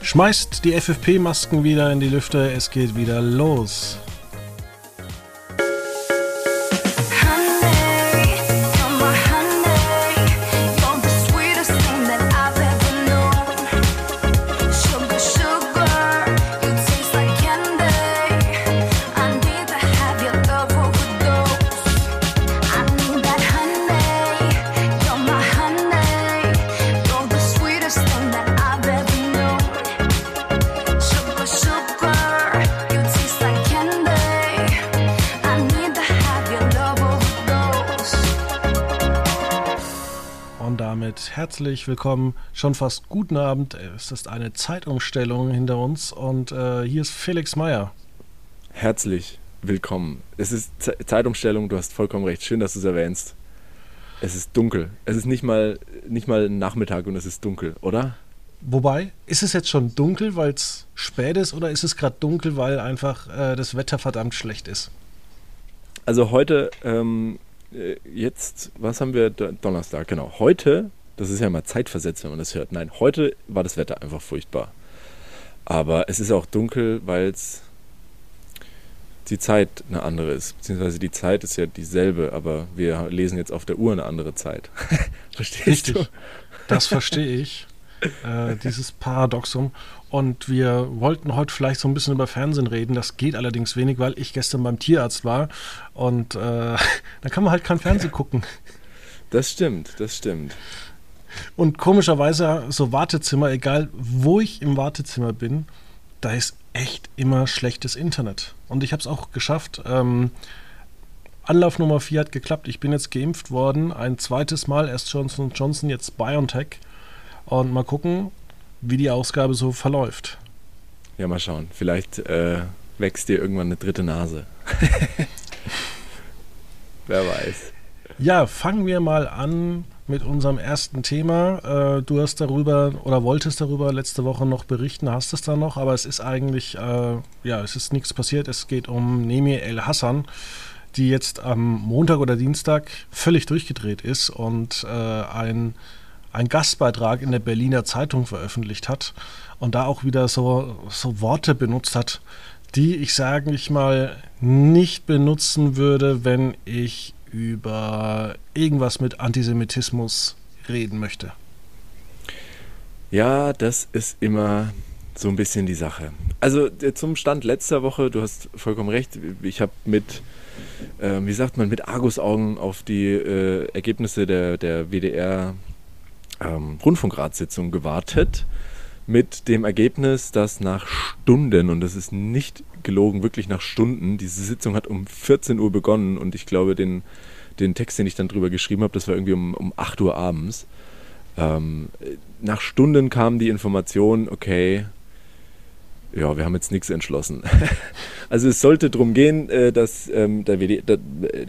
Schmeißt die FFP-Masken wieder in die Lüfte, es geht wieder los. Willkommen. Schon fast guten Abend. Es ist eine Zeitumstellung hinter uns und äh, hier ist Felix Meyer. Herzlich willkommen. Es ist Ze Zeitumstellung, du hast vollkommen recht. Schön, dass du es erwähnst. Es ist dunkel. Es ist nicht mal, nicht mal Nachmittag und es ist dunkel, oder? Wobei, ist es jetzt schon dunkel, weil es spät ist, oder ist es gerade dunkel, weil einfach äh, das Wetter verdammt schlecht ist? Also heute, ähm, äh, jetzt, was haben wir? Donnerstag, genau. Heute das ist ja mal zeitversetzt, wenn man das hört. Nein, heute war das Wetter einfach furchtbar. Aber es ist auch dunkel, weil es die Zeit eine andere ist. Beziehungsweise die Zeit ist ja dieselbe, aber wir lesen jetzt auf der Uhr eine andere Zeit. Verstehst Richtig. du? Das verstehe ich. Äh, dieses Paradoxum. Und wir wollten heute vielleicht so ein bisschen über Fernsehen reden. Das geht allerdings wenig, weil ich gestern beim Tierarzt war. Und äh, da kann man halt kein Fernsehen gucken. Das stimmt, das stimmt. Und komischerweise, so Wartezimmer, egal wo ich im Wartezimmer bin, da ist echt immer schlechtes Internet. Und ich habe es auch geschafft. Ähm, Anlauf Nummer 4 hat geklappt. Ich bin jetzt geimpft worden. Ein zweites Mal. Erst Johnson Johnson, jetzt BioNTech. Und mal gucken, wie die Ausgabe so verläuft. Ja, mal schauen. Vielleicht äh, wächst dir irgendwann eine dritte Nase. Wer weiß. Ja, fangen wir mal an mit unserem ersten Thema. Äh, du hast darüber oder wolltest darüber letzte Woche noch berichten, hast es da noch, aber es ist eigentlich, äh, ja, es ist nichts passiert. Es geht um Nemi El Hassan, die jetzt am Montag oder Dienstag völlig durchgedreht ist und äh, ein, ein Gastbeitrag in der Berliner Zeitung veröffentlicht hat und da auch wieder so, so Worte benutzt hat, die ich, sage ich mal, nicht benutzen würde, wenn ich über irgendwas mit Antisemitismus reden möchte? Ja, das ist immer so ein bisschen die Sache. Also äh, zum Stand letzter Woche, du hast vollkommen recht, ich habe mit, äh, wie sagt man, mit Argusaugen auf die äh, Ergebnisse der, der WDR ähm, Rundfunkratssitzung gewartet mit dem Ergebnis, dass nach Stunden, und das ist nicht gelogen, wirklich nach Stunden, diese Sitzung hat um 14 Uhr begonnen und ich glaube, den, den Text, den ich dann drüber geschrieben habe, das war irgendwie um, um 8 Uhr abends. Ähm, nach Stunden kam die Information, okay, ja, wir haben jetzt nichts entschlossen. also es sollte darum gehen, äh, dass ähm, der, WD, der,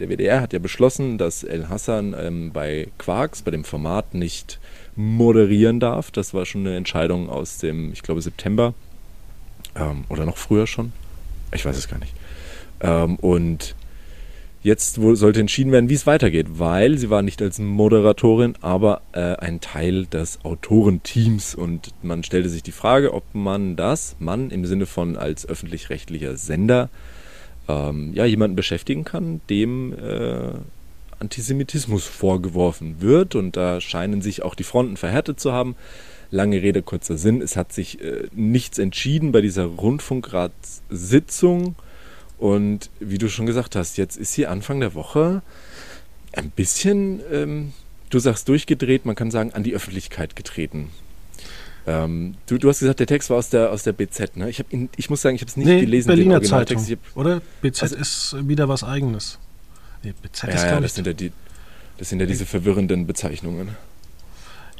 WDR hat ja beschlossen, dass El Hassan ähm, bei Quarks, bei dem Format nicht moderieren darf. Das war schon eine Entscheidung aus dem, ich glaube, September ähm, oder noch früher schon. Ich weiß es gar nicht. Ähm, und jetzt sollte entschieden werden, wie es weitergeht, weil sie war nicht als Moderatorin, aber äh, ein Teil des Autorenteams. Und man stellte sich die Frage, ob man das, man im Sinne von als öffentlich-rechtlicher Sender, ähm, ja, jemanden beschäftigen kann, dem äh, Antisemitismus vorgeworfen wird. Und da scheinen sich auch die Fronten verhärtet zu haben. Lange Rede, kurzer Sinn. Es hat sich äh, nichts entschieden bei dieser Rundfunkratssitzung. Und wie du schon gesagt hast, jetzt ist sie Anfang der Woche ein bisschen, ähm, du sagst durchgedreht, man kann sagen, an die Öffentlichkeit getreten. Ähm, du, du, hast gesagt, der Text war aus der, aus der BZ, ne? Ich, ihn, ich muss sagen, ich habe es nicht nee, gelesen. Berliner Zeitung, hab, oder? BZ also, ist wieder was Eigenes. Nee, BZ ja, ist ja, das sind ja, die, das sind ja diese verwirrenden Bezeichnungen.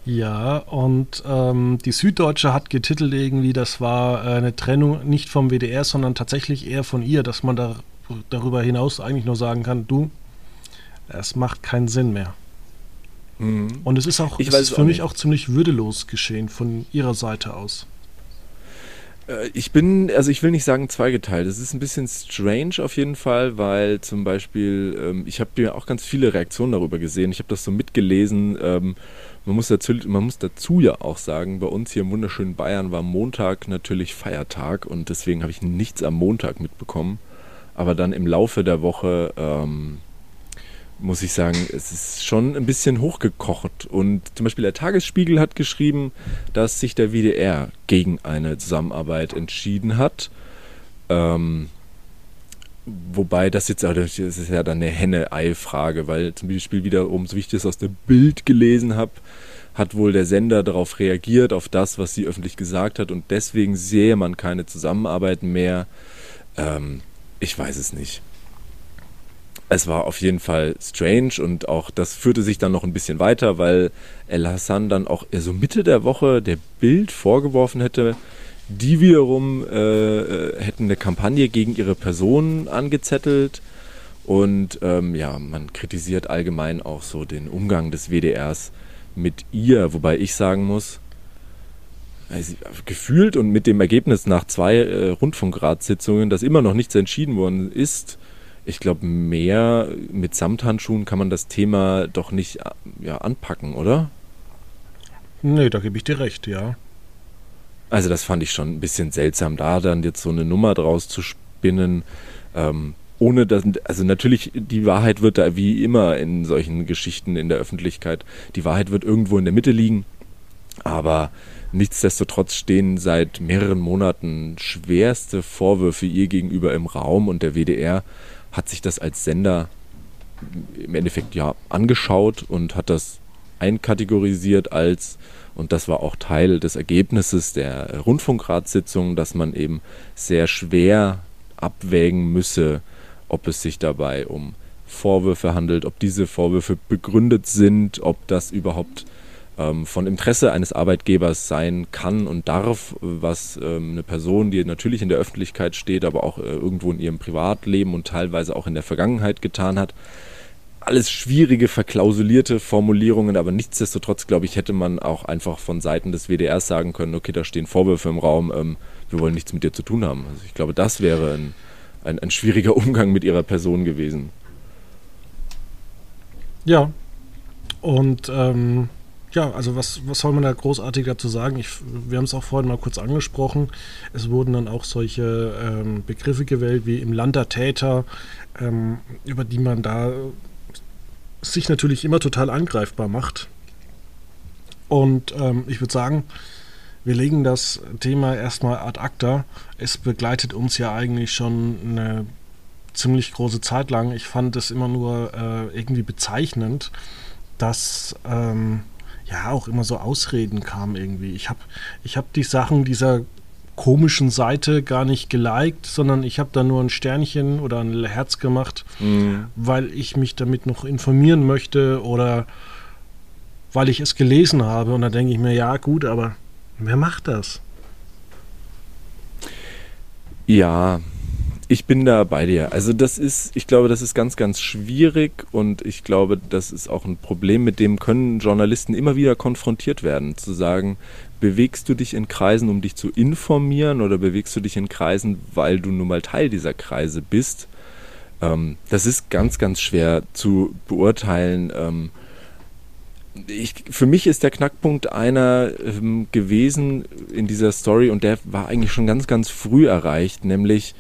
Ja, und ähm, die Süddeutsche hat getitelt irgendwie, das war äh, eine Trennung nicht vom WDR, sondern tatsächlich eher von ihr, dass man da, darüber hinaus eigentlich nur sagen kann, du, es macht keinen Sinn mehr. Mhm. Und es ist auch, es ist für mich auch ziemlich würdelos geschehen von ihrer Seite aus. Äh, ich bin, also ich will nicht sagen zweigeteilt. Es ist ein bisschen strange auf jeden Fall, weil zum Beispiel, ähm, ich habe mir auch ganz viele Reaktionen darüber gesehen. Ich habe das so mitgelesen. Ähm, man, muss dazu, man muss dazu ja auch sagen, bei uns hier im wunderschönen Bayern war Montag natürlich Feiertag und deswegen habe ich nichts am Montag mitbekommen. Aber dann im Laufe der Woche ähm, muss ich sagen, es ist schon ein bisschen hochgekocht. Und zum Beispiel der Tagesspiegel hat geschrieben, dass sich der WDR gegen eine Zusammenarbeit entschieden hat. Ähm, wobei das jetzt das ist ja dann eine Henne-Ei-Frage, weil zum Beispiel wiederum, so wie ich das aus dem Bild gelesen habe, hat wohl der Sender darauf reagiert, auf das, was sie öffentlich gesagt hat und deswegen sehe man keine Zusammenarbeit mehr. Ähm, ich weiß es nicht es war auf jeden Fall strange und auch das führte sich dann noch ein bisschen weiter, weil El Hassan dann auch so Mitte der Woche der Bild vorgeworfen hätte, die wiederum äh, hätten eine Kampagne gegen ihre Person angezettelt. Und ähm, ja, man kritisiert allgemein auch so den Umgang des WDRs mit ihr, wobei ich sagen muss, also gefühlt und mit dem Ergebnis nach zwei äh, Rundfunkratssitzungen, dass immer noch nichts entschieden worden ist, ich glaube, mehr mit Samthandschuhen kann man das Thema doch nicht ja, anpacken, oder? Nee, da gebe ich dir recht, ja. Also das fand ich schon ein bisschen seltsam, da dann jetzt so eine Nummer draus zu spinnen. Ähm, ohne dass, also natürlich, die Wahrheit wird da wie immer in solchen Geschichten in der Öffentlichkeit, die Wahrheit wird irgendwo in der Mitte liegen. Aber nichtsdestotrotz stehen seit mehreren Monaten schwerste Vorwürfe ihr gegenüber im Raum und der WDR hat sich das als Sender im Endeffekt ja angeschaut und hat das einkategorisiert als, und das war auch Teil des Ergebnisses der Rundfunkratssitzung, dass man eben sehr schwer abwägen müsse, ob es sich dabei um Vorwürfe handelt, ob diese Vorwürfe begründet sind, ob das überhaupt ähm, von Interesse eines Arbeitgebers sein kann und darf, was ähm, eine Person, die natürlich in der Öffentlichkeit steht, aber auch äh, irgendwo in ihrem Privatleben und teilweise auch in der Vergangenheit getan hat. Alles schwierige, verklausulierte Formulierungen, aber nichtsdestotrotz, glaube ich, hätte man auch einfach von Seiten des WDRs sagen können, okay, da stehen Vorwürfe im Raum, ähm, wir wollen nichts mit dir zu tun haben. Also ich glaube, das wäre ein, ein, ein schwieriger Umgang mit ihrer Person gewesen. Ja, und ähm, ja, also was, was soll man da großartig dazu sagen? Ich, wir haben es auch vorhin mal kurz angesprochen. Es wurden dann auch solche ähm, Begriffe gewählt wie im Land der Täter, ähm, über die man da sich natürlich immer total angreifbar macht. Und ähm, ich würde sagen, wir legen das Thema erstmal ad acta. Es begleitet uns ja eigentlich schon eine ziemlich große Zeit lang. Ich fand es immer nur äh, irgendwie bezeichnend, dass ähm, ja auch immer so Ausreden kamen irgendwie. Ich habe ich hab die Sachen dieser komischen Seite gar nicht geliked, sondern ich habe da nur ein Sternchen oder ein Herz gemacht, mhm. weil ich mich damit noch informieren möchte oder weil ich es gelesen habe. Und da denke ich mir, ja gut, aber wer macht das? Ja, ich bin da bei dir. Also das ist, ich glaube, das ist ganz, ganz schwierig und ich glaube, das ist auch ein Problem, mit dem können Journalisten immer wieder konfrontiert werden, zu sagen, bewegst du dich in Kreisen, um dich zu informieren oder bewegst du dich in Kreisen, weil du nun mal Teil dieser Kreise bist? Ähm, das ist ganz, ganz schwer zu beurteilen. Ähm, ich, für mich ist der Knackpunkt einer ähm, gewesen in dieser Story und der war eigentlich schon ganz, ganz früh erreicht, nämlich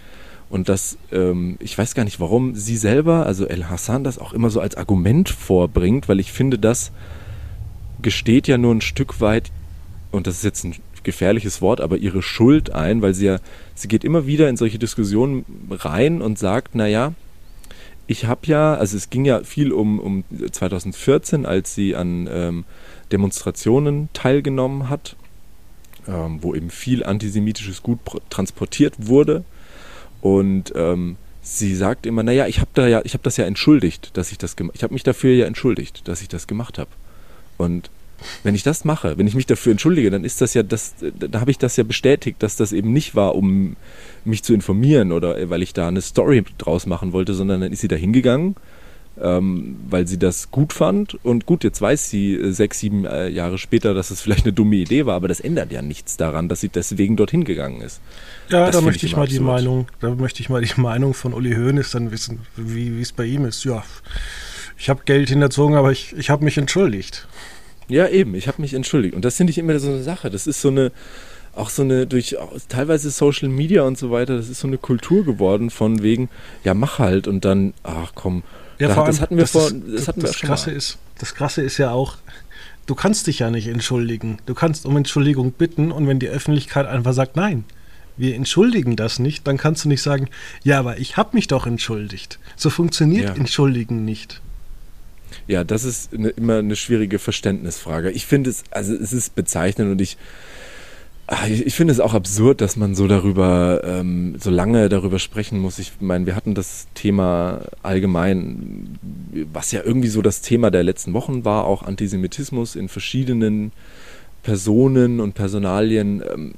und das, ähm, ich weiß gar nicht, warum sie selber, also El Hassan, das auch immer so als Argument vorbringt, weil ich finde, das gesteht ja nur ein Stück weit, und das ist jetzt ein gefährliches Wort, aber ihre Schuld ein, weil sie ja, sie geht immer wieder in solche Diskussionen rein und sagt, naja, ich habe ja, also es ging ja viel um, um 2014, als sie an ähm, Demonstrationen teilgenommen hat, ähm, wo eben viel antisemitisches Gut transportiert wurde und ähm, sie sagt immer, naja, ich habe da ja, ich habe das ja entschuldigt, dass ich das gemacht, ich habe mich dafür ja entschuldigt, dass ich das gemacht habe. Und wenn ich das mache, wenn ich mich dafür entschuldige, dann ist das ja das, da habe ich das ja bestätigt, dass das eben nicht war, um mich zu informieren oder weil ich da eine Story draus machen wollte, sondern dann ist sie da hingegangen, ähm, weil sie das gut fand. Und gut, jetzt weiß sie äh, sechs, sieben äh, Jahre später, dass es vielleicht eine dumme Idee war, aber das ändert ja nichts daran, dass sie deswegen dorthin gegangen ist. Ja, das da möchte ich, mal absurd. die Meinung, da möchte ich mal die Meinung von Uli Hoeneß dann wissen, wie es bei ihm ist. Ja, ich habe Geld hinterzogen, aber ich, ich habe mich entschuldigt. Ja, eben, ich habe mich entschuldigt. Und das finde ich immer so eine Sache. Das ist so eine, auch so eine, durch teilweise Social Media und so weiter, das ist so eine Kultur geworden von wegen, ja, mach halt und dann, ach komm. Ja, da, vor allem, das hatten wir das vor, ist, das hatten das wir schon Krasse mal. Ist, das Krasse ist ja auch, du kannst dich ja nicht entschuldigen. Du kannst um Entschuldigung bitten und wenn die Öffentlichkeit einfach sagt, nein, wir entschuldigen das nicht, dann kannst du nicht sagen, ja, aber ich habe mich doch entschuldigt. So funktioniert ja. Entschuldigen nicht. Ja, das ist eine, immer eine schwierige Verständnisfrage. Ich finde es, also es ist bezeichnend und ich, ich, ich finde es auch absurd, dass man so darüber, ähm, so lange darüber sprechen muss. Ich meine, wir hatten das Thema allgemein, was ja irgendwie so das Thema der letzten Wochen war, auch Antisemitismus in verschiedenen Personen und Personalien. Ähm,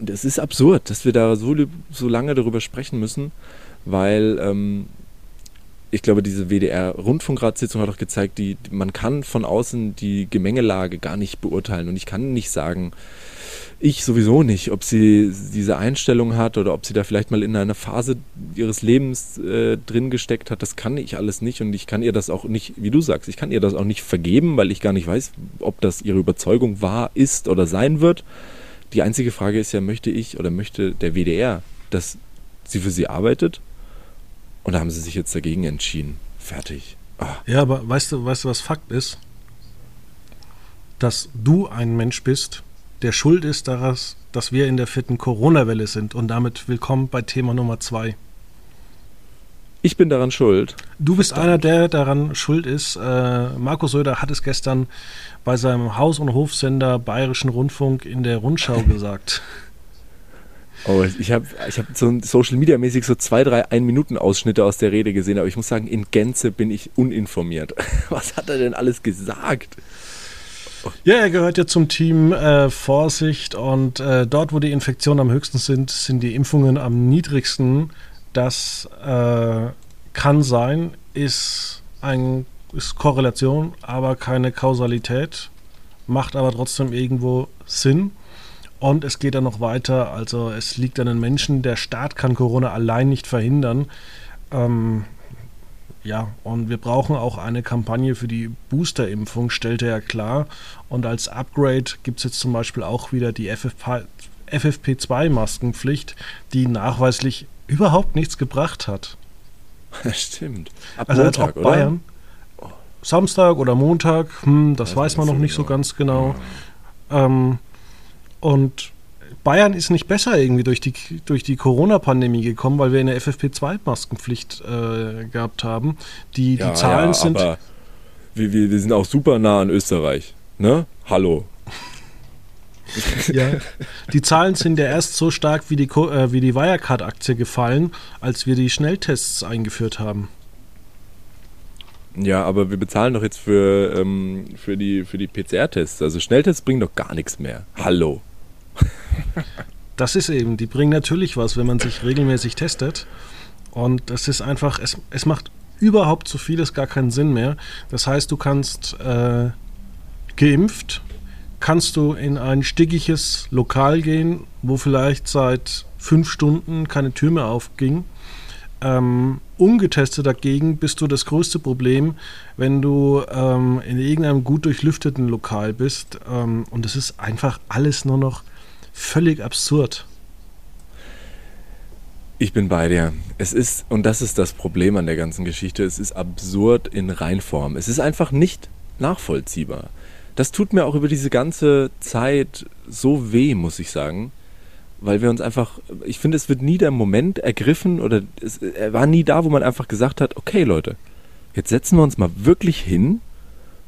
und es ist absurd, dass wir da so, so lange darüber sprechen müssen, weil ähm, ich glaube, diese WDR-Rundfunkratssitzung hat auch gezeigt, die, man kann von außen die Gemengelage gar nicht beurteilen. Und ich kann nicht sagen, ich sowieso nicht, ob sie diese Einstellung hat oder ob sie da vielleicht mal in einer Phase ihres Lebens äh, drin gesteckt hat. Das kann ich alles nicht und ich kann ihr das auch nicht, wie du sagst, ich kann ihr das auch nicht vergeben, weil ich gar nicht weiß, ob das ihre Überzeugung war, ist oder sein wird. Die einzige Frage ist ja, möchte ich oder möchte der WDR, dass sie für sie arbeitet und da haben sie sich jetzt dagegen entschieden. Fertig. Ah. Ja, aber weißt du, weißt du, was Fakt ist? Dass du ein Mensch bist, der schuld ist daran, dass wir in der vierten Corona-Welle sind. Und damit willkommen bei Thema Nummer zwei. Ich bin daran schuld. Du bist Verdammt. einer, der daran schuld ist. Äh, Markus Söder hat es gestern bei seinem Haus- und Hofsender Bayerischen Rundfunk in der Rundschau gesagt. Oh, ich habe ich hab so Social Media mäßig so zwei, drei Ein-Minuten-Ausschnitte aus der Rede gesehen, aber ich muss sagen, in Gänze bin ich uninformiert. Was hat er denn alles gesagt? Ja, er gehört ja zum Team äh, Vorsicht und äh, dort, wo die Infektionen am höchsten sind, sind die Impfungen am niedrigsten. Das äh, kann sein, ist ein ist Korrelation, aber keine Kausalität, macht aber trotzdem irgendwo Sinn. Und es geht dann noch weiter. Also es liegt an den Menschen. Der Staat kann Corona allein nicht verhindern. Ähm, ja, und wir brauchen auch eine Kampagne für die Boosterimpfung, stellte er klar. Und als Upgrade gibt es jetzt zum Beispiel auch wieder die FFP2-Maskenpflicht, die nachweislich überhaupt nichts gebracht hat. Stimmt. Ab also Montag, als ob Bayern, oder? Samstag oder Montag, hm, das, das weiß man noch nicht so ganz genau. Ja. Ähm, und Bayern ist nicht besser irgendwie durch die, durch die Corona-Pandemie gekommen, weil wir eine FFP2-Maskenpflicht äh, gehabt haben. Die, ja, die Zahlen ja, sind. Aber wir, wir, wir sind auch super nah an Österreich. Ne? Hallo. ja, die Zahlen sind ja erst so stark wie die, äh, wie die Wirecard-Aktie gefallen, als wir die Schnelltests eingeführt haben. Ja, aber wir bezahlen doch jetzt für, ähm, für die, für die PCR-Tests. Also Schnelltests bringen doch gar nichts mehr. Hallo. Das ist eben, die bringen natürlich was, wenn man sich regelmäßig testet. Und das ist einfach, es, es macht überhaupt zu vieles gar keinen Sinn mehr. Das heißt, du kannst äh, geimpft, kannst du in ein stickiges Lokal gehen, wo vielleicht seit fünf Stunden keine Tür mehr aufging. Ähm, ungetestet dagegen bist du das größte Problem, wenn du ähm, in irgendeinem gut durchlüfteten Lokal bist. Ähm, und es ist einfach alles nur noch völlig absurd. Ich bin bei dir. Es ist, und das ist das Problem an der ganzen Geschichte, es ist absurd in Reinform. Es ist einfach nicht nachvollziehbar. Das tut mir auch über diese ganze Zeit so weh, muss ich sagen. Weil wir uns einfach, ich finde, es wird nie der Moment ergriffen oder es, er war nie da, wo man einfach gesagt hat, okay Leute, jetzt setzen wir uns mal wirklich hin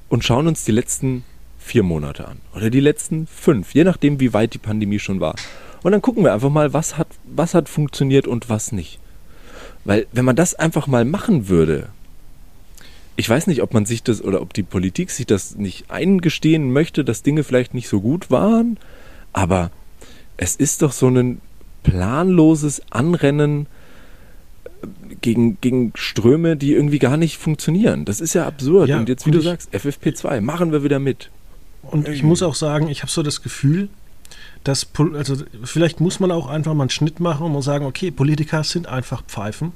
und schauen uns die letzten vier Monate an. Oder die letzten fünf, je nachdem, wie weit die Pandemie schon war. Und dann gucken wir einfach mal, was hat, was hat funktioniert und was nicht. Weil wenn man das einfach mal machen würde, ich weiß nicht, ob man sich das oder ob die Politik sich das nicht eingestehen möchte, dass Dinge vielleicht nicht so gut waren, aber es ist doch so ein planloses Anrennen gegen, gegen Ströme, die irgendwie gar nicht funktionieren. Das ist ja absurd. Ja, und jetzt, wie du sagst, FFP2, machen wir wieder mit. Und ich muss auch sagen, ich habe so das Gefühl, dass, also vielleicht muss man auch einfach mal einen Schnitt machen und muss sagen, okay, Politiker sind einfach Pfeifen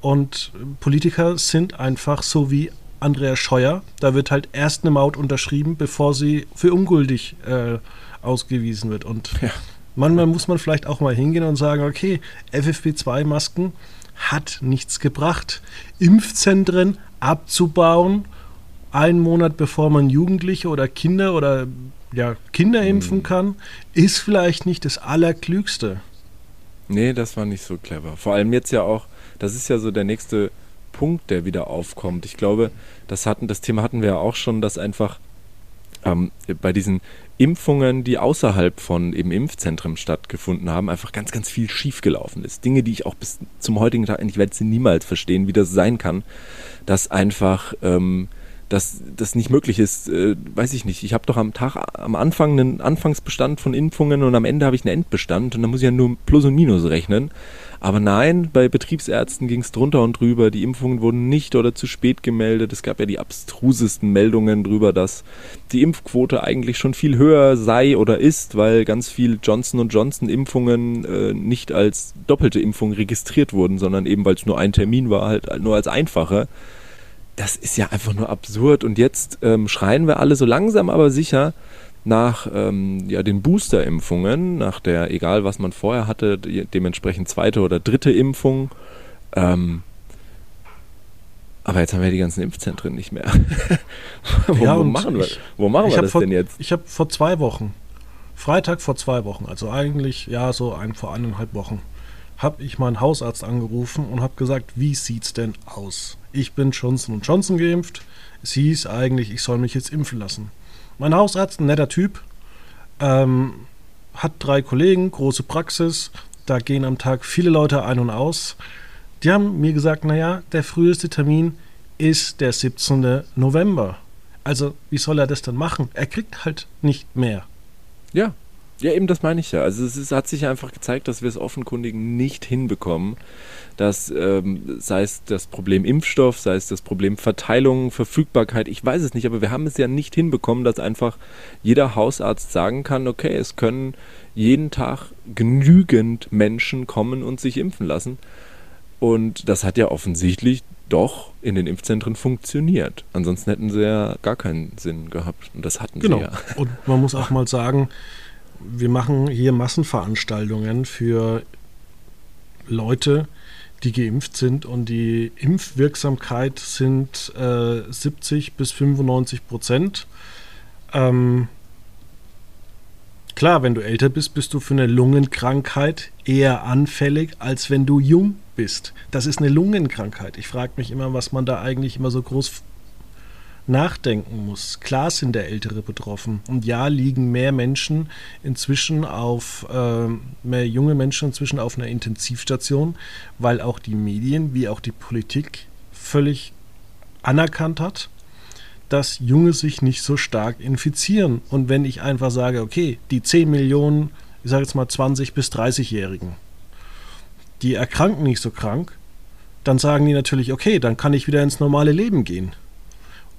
und Politiker sind einfach so wie Andrea Scheuer, da wird halt erst eine Maut unterschrieben, bevor sie für ungültig äh, ausgewiesen wird. Und Ja. Manchmal muss man vielleicht auch mal hingehen und sagen, okay, FFP2-Masken hat nichts gebracht. Impfzentren abzubauen, einen Monat bevor man Jugendliche oder Kinder oder ja, Kinder impfen kann, ist vielleicht nicht das Allerklügste. Nee, das war nicht so clever. Vor allem jetzt ja auch, das ist ja so der nächste Punkt, der wieder aufkommt. Ich glaube, das hatten, das Thema hatten wir ja auch schon, dass einfach ähm, bei diesen Impfungen, die außerhalb von eben Impfzentren stattgefunden haben, einfach ganz, ganz viel schiefgelaufen ist. Dinge, die ich auch bis zum heutigen Tag, ich werde sie niemals verstehen, wie das sein kann, dass einfach ähm, dass das nicht möglich ist, äh, weiß ich nicht. Ich habe doch am Tag, am Anfang einen Anfangsbestand von Impfungen und am Ende habe ich einen Endbestand und dann muss ich ja nur Plus und Minus rechnen. Aber nein, bei Betriebsärzten ging es drunter und drüber. Die Impfungen wurden nicht oder zu spät gemeldet. Es gab ja die abstrusesten Meldungen drüber, dass die Impfquote eigentlich schon viel höher sei oder ist, weil ganz viel Johnson Johnson Impfungen äh, nicht als doppelte Impfung registriert wurden, sondern eben weil es nur ein Termin war, halt nur als einfache das ist ja einfach nur absurd. Und jetzt ähm, schreien wir alle so langsam aber sicher nach ähm, ja, den Booster-Impfungen, nach der, egal was man vorher hatte, dementsprechend zweite oder dritte Impfung. Ähm, aber jetzt haben wir die ganzen Impfzentren nicht mehr. wo, Ja, wo machen wir, ich- wo machen wir das vor, denn jetzt? Ich habe vor zwei Wochen, Freitag vor zwei Wochen, also eigentlich ja so ein, vor eineinhalb Wochen, habe ich meinen Hausarzt angerufen und habe gesagt, wie sieht's denn aus? Ich bin Johnson Johnson geimpft. Es hieß eigentlich, ich soll mich jetzt impfen lassen. Mein Hausarzt, ein netter Typ, ähm, hat drei Kollegen, große Praxis. Da gehen am Tag viele Leute ein und aus. Die haben mir gesagt, naja, der früheste Termin ist der 17. November. Also, wie soll er das dann machen? Er kriegt halt nicht mehr. Ja. Ja, eben das meine ich ja. Also es ist, hat sich einfach gezeigt, dass wir es offenkundig nicht hinbekommen, dass ähm, sei es das Problem Impfstoff, sei es das Problem Verteilung, Verfügbarkeit, ich weiß es nicht, aber wir haben es ja nicht hinbekommen, dass einfach jeder Hausarzt sagen kann, okay, es können jeden Tag genügend Menschen kommen und sich impfen lassen. Und das hat ja offensichtlich doch in den Impfzentren funktioniert. Ansonsten hätten sie ja gar keinen Sinn gehabt. Und das hatten Genau. sie ja. Und man muss auch mal sagen, wir machen hier Massenveranstaltungen für Leute, die geimpft sind und die Impfwirksamkeit sind äh, 70 bis 95 Prozent. Ähm, klar, wenn du älter bist, bist du für eine Lungenkrankheit eher anfällig, als wenn du jung bist. Das ist eine Lungenkrankheit. Ich frage mich immer, was man da eigentlich immer so groß nachdenken muss. Klar sind der Ältere betroffen. Und ja, liegen mehr Menschen inzwischen auf, äh, mehr junge Menschen inzwischen auf einer Intensivstation, weil auch die Medien wie auch die Politik völlig anerkannt hat, dass Junge sich nicht so stark infizieren. Und wenn ich einfach sage, okay, die 10 Millionen, ich sage jetzt mal 20 bis 30-Jährigen, die erkranken nicht so krank, dann sagen die natürlich, okay, dann kann ich wieder ins normale Leben gehen.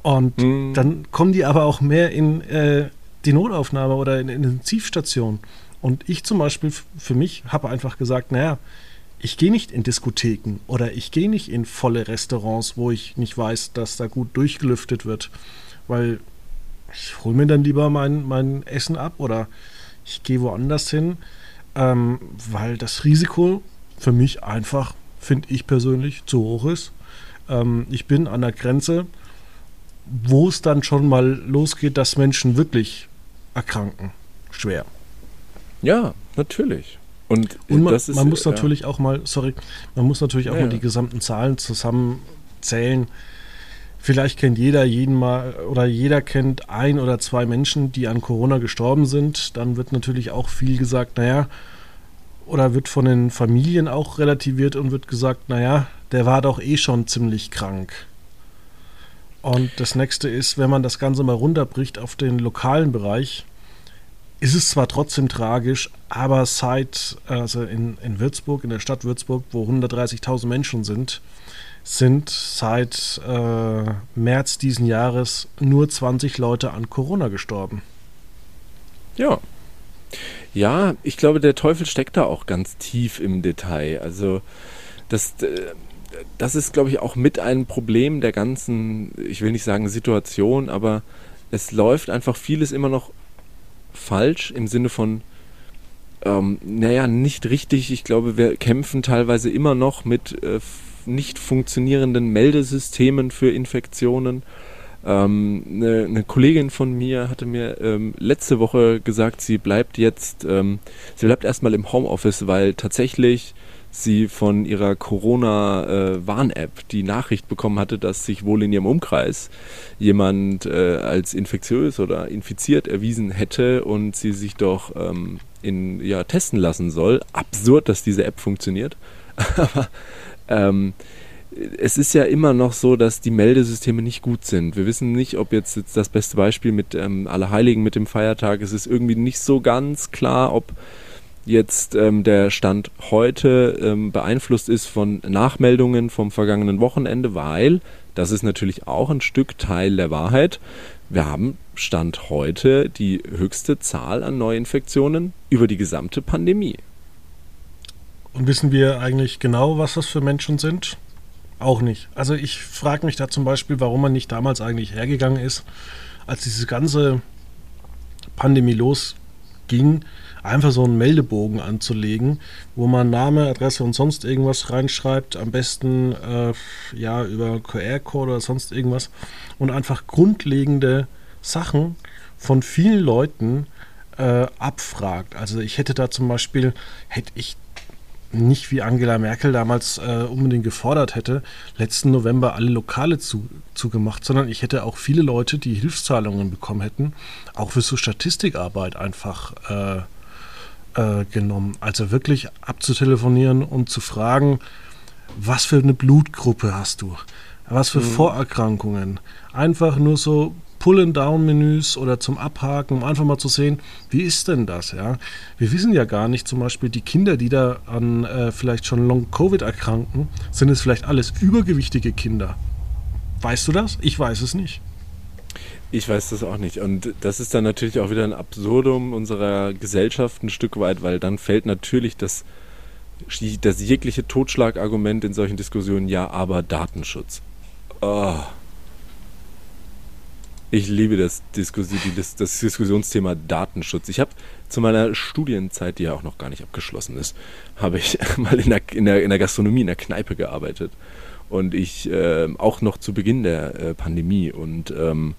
Und Hm. dann kommen die aber auch mehr in äh, die Notaufnahme oder in, in die Intensivstation. Und ich zum Beispiel für mich habe einfach gesagt, naja, ich gehe nicht in Diskotheken oder ich gehe nicht in volle Restaurants, wo ich nicht weiß, dass da gut durchgelüftet wird, weil ich hole mir dann lieber mein, mein Essen ab oder ich gehe woanders hin, ähm, weil das Risiko für mich einfach, finde ich persönlich, zu hoch ist. Ähm, ich bin an der Grenze, wo es dann schon mal losgeht, dass Menschen wirklich erkranken. Schwer. Ja, natürlich. Und, Und man, ist, man muss ja, natürlich auch mal, sorry, man muss natürlich auch Ja, mal ja. die gesamten Zahlen zusammenzählen. Vielleicht kennt jeder jeden mal oder jeder kennt ein oder zwei Menschen, die an Corona gestorben sind. Dann wird natürlich auch viel gesagt, naja, oder wird von den Familien auch relativiert und wird gesagt, naja, der war doch eh schon ziemlich krank. Und das nächste ist, wenn man das Ganze mal runterbricht auf den lokalen Bereich, ist es zwar trotzdem tragisch, aber seit, also in, in Würzburg, in der Stadt Würzburg, wo 130.000 Menschen sind, sind seit äh, März diesen Jahres nur 20 Leute an Corona gestorben. Ja. Ja, ich glaube, der Teufel steckt da auch ganz tief im Detail. Also das, äh, das ist, glaube ich, auch mit ein Problem der ganzen, ich will nicht sagen Situation, aber es läuft einfach vieles immer noch falsch im Sinne von, ähm, naja, nicht richtig. Ich glaube, wir kämpfen teilweise immer noch mit äh, nicht funktionierenden Meldesystemen für Infektionen. Ähm, eine, eine, Kollegin von mir hatte mir ähm, letzte Woche gesagt, sie bleibt jetzt, ähm, sie bleibt erstmal im Homeoffice, weil tatsächlich sie von ihrer Corona-Warn-App äh, die Nachricht bekommen hatte, dass sich wohl in ihrem Umkreis jemand äh, als infektiös oder infiziert erwiesen hätte und sie sich doch ähm, in, ja, testen lassen soll. Absurd, dass diese App funktioniert. Aber ähm, es ist ja immer noch so, dass die Meldesysteme nicht gut sind. Wir wissen nicht, ob jetzt, jetzt das beste Beispiel mit ähm, Allerheiligen, mit dem Feiertag, es ist irgendwie nicht so ganz klar, ob jetzt ähm, der Stand heute ähm, beeinflusst ist von Nachmeldungen vom vergangenen Wochenende, weil das ist natürlich auch ein Stück Teil der Wahrheit. Wir haben Stand heute die höchste Zahl an Neuinfektionen über die gesamte Pandemie. Und wissen wir eigentlich genau, was das für Menschen sind? Auch nicht. Also ich frage mich da zum Beispiel, warum man nicht damals eigentlich hergegangen ist, als diese ganze Pandemie losging, einfach so einen Meldebogen anzulegen, wo man Name, Adresse und sonst irgendwas reinschreibt, am besten äh, ja über QR-Code oder sonst irgendwas und einfach grundlegende Sachen von vielen Leuten äh, abfragt. Also ich hätte da zum Beispiel, hätte ich nicht wie Angela Merkel damals äh, unbedingt gefordert hätte, letzten November alle Lokale zu, zugemacht, sondern ich hätte auch viele Leute, die Hilfszahlungen bekommen hätten, auch für so Statistikarbeit einfach äh, äh, genommen. Also wirklich abzutelefonieren und zu fragen, was für eine Blutgruppe hast du? Was für mhm. Vorerkrankungen? Einfach nur so Pull-and-Down-Menüs oder zum Abhaken, um einfach mal zu sehen, wie ist denn das? Ja? Wir wissen ja gar nicht, zum Beispiel die Kinder, die da an äh, vielleicht schon Long-Covid erkranken, sind es vielleicht alles übergewichtige Kinder. Weißt du das? Ich weiß es nicht. Ich weiß das auch nicht. Und das ist dann natürlich auch wieder ein Absurdum unserer Gesellschaft ein Stück weit, weil dann fällt natürlich das, das jegliche Totschlagargument in solchen Diskussionen, ja, aber Datenschutz. Oh. Ich liebe das, Diskussion, das, das Diskussionsthema Datenschutz. Ich habe zu meiner Studienzeit, die ja auch noch gar nicht abgeschlossen ist, habe ich mal in der, in, der, in der Gastronomie, in der Kneipe gearbeitet. Und ich äh, auch noch zu Beginn der äh, Pandemie. Und ähm,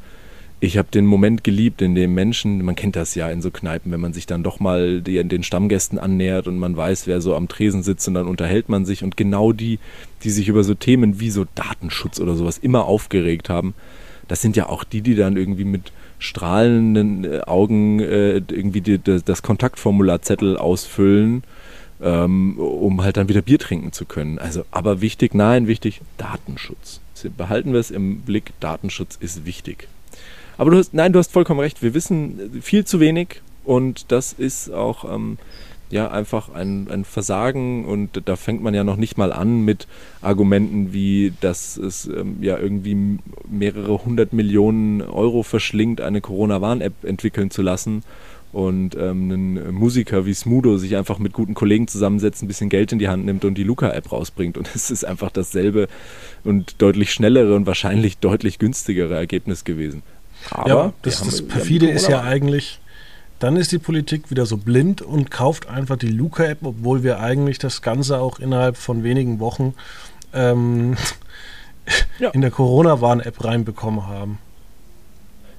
ich habe den Moment geliebt, in dem Menschen, man kennt das ja in so Kneipen, wenn man sich dann doch mal die, den Stammgästen annähert und man weiß, wer so am Tresen sitzt und dann unterhält man sich und genau die, die sich über so Themen wie so Datenschutz oder sowas immer aufgeregt haben, das sind ja auch die, die dann irgendwie mit strahlenden äh, Augen äh, irgendwie die, das, das Kontaktformularzettel ausfüllen, ähm, um halt dann wieder Bier trinken zu können. Also, aber wichtig, nein, wichtig, Datenschutz. Behalten wir es im Blick, Datenschutz ist wichtig. Aber du hast, nein, du hast vollkommen recht. Wir wissen viel zu wenig und das ist auch ähm, ja einfach ein, ein Versagen und da fängt man ja noch nicht mal an mit Argumenten wie, dass es ähm, ja irgendwie mehrere hundert Millionen Euro verschlingt, eine Corona-Warn-App entwickeln zu lassen und ähm, ein Musiker wie Smudo sich einfach mit guten Kollegen zusammensetzt, ein bisschen Geld in die Hand nimmt und die Luca-App rausbringt. Und es ist einfach dasselbe und deutlich schnellere und wahrscheinlich deutlich günstigere Ergebnis gewesen. Aber ja, das, das perfide ist ja eigentlich, dann ist die Politik wieder so blind und kauft einfach die Luca-App, obwohl wir eigentlich das Ganze auch innerhalb von wenigen Wochen ähm, ja. in der Corona-Warn-App reinbekommen haben.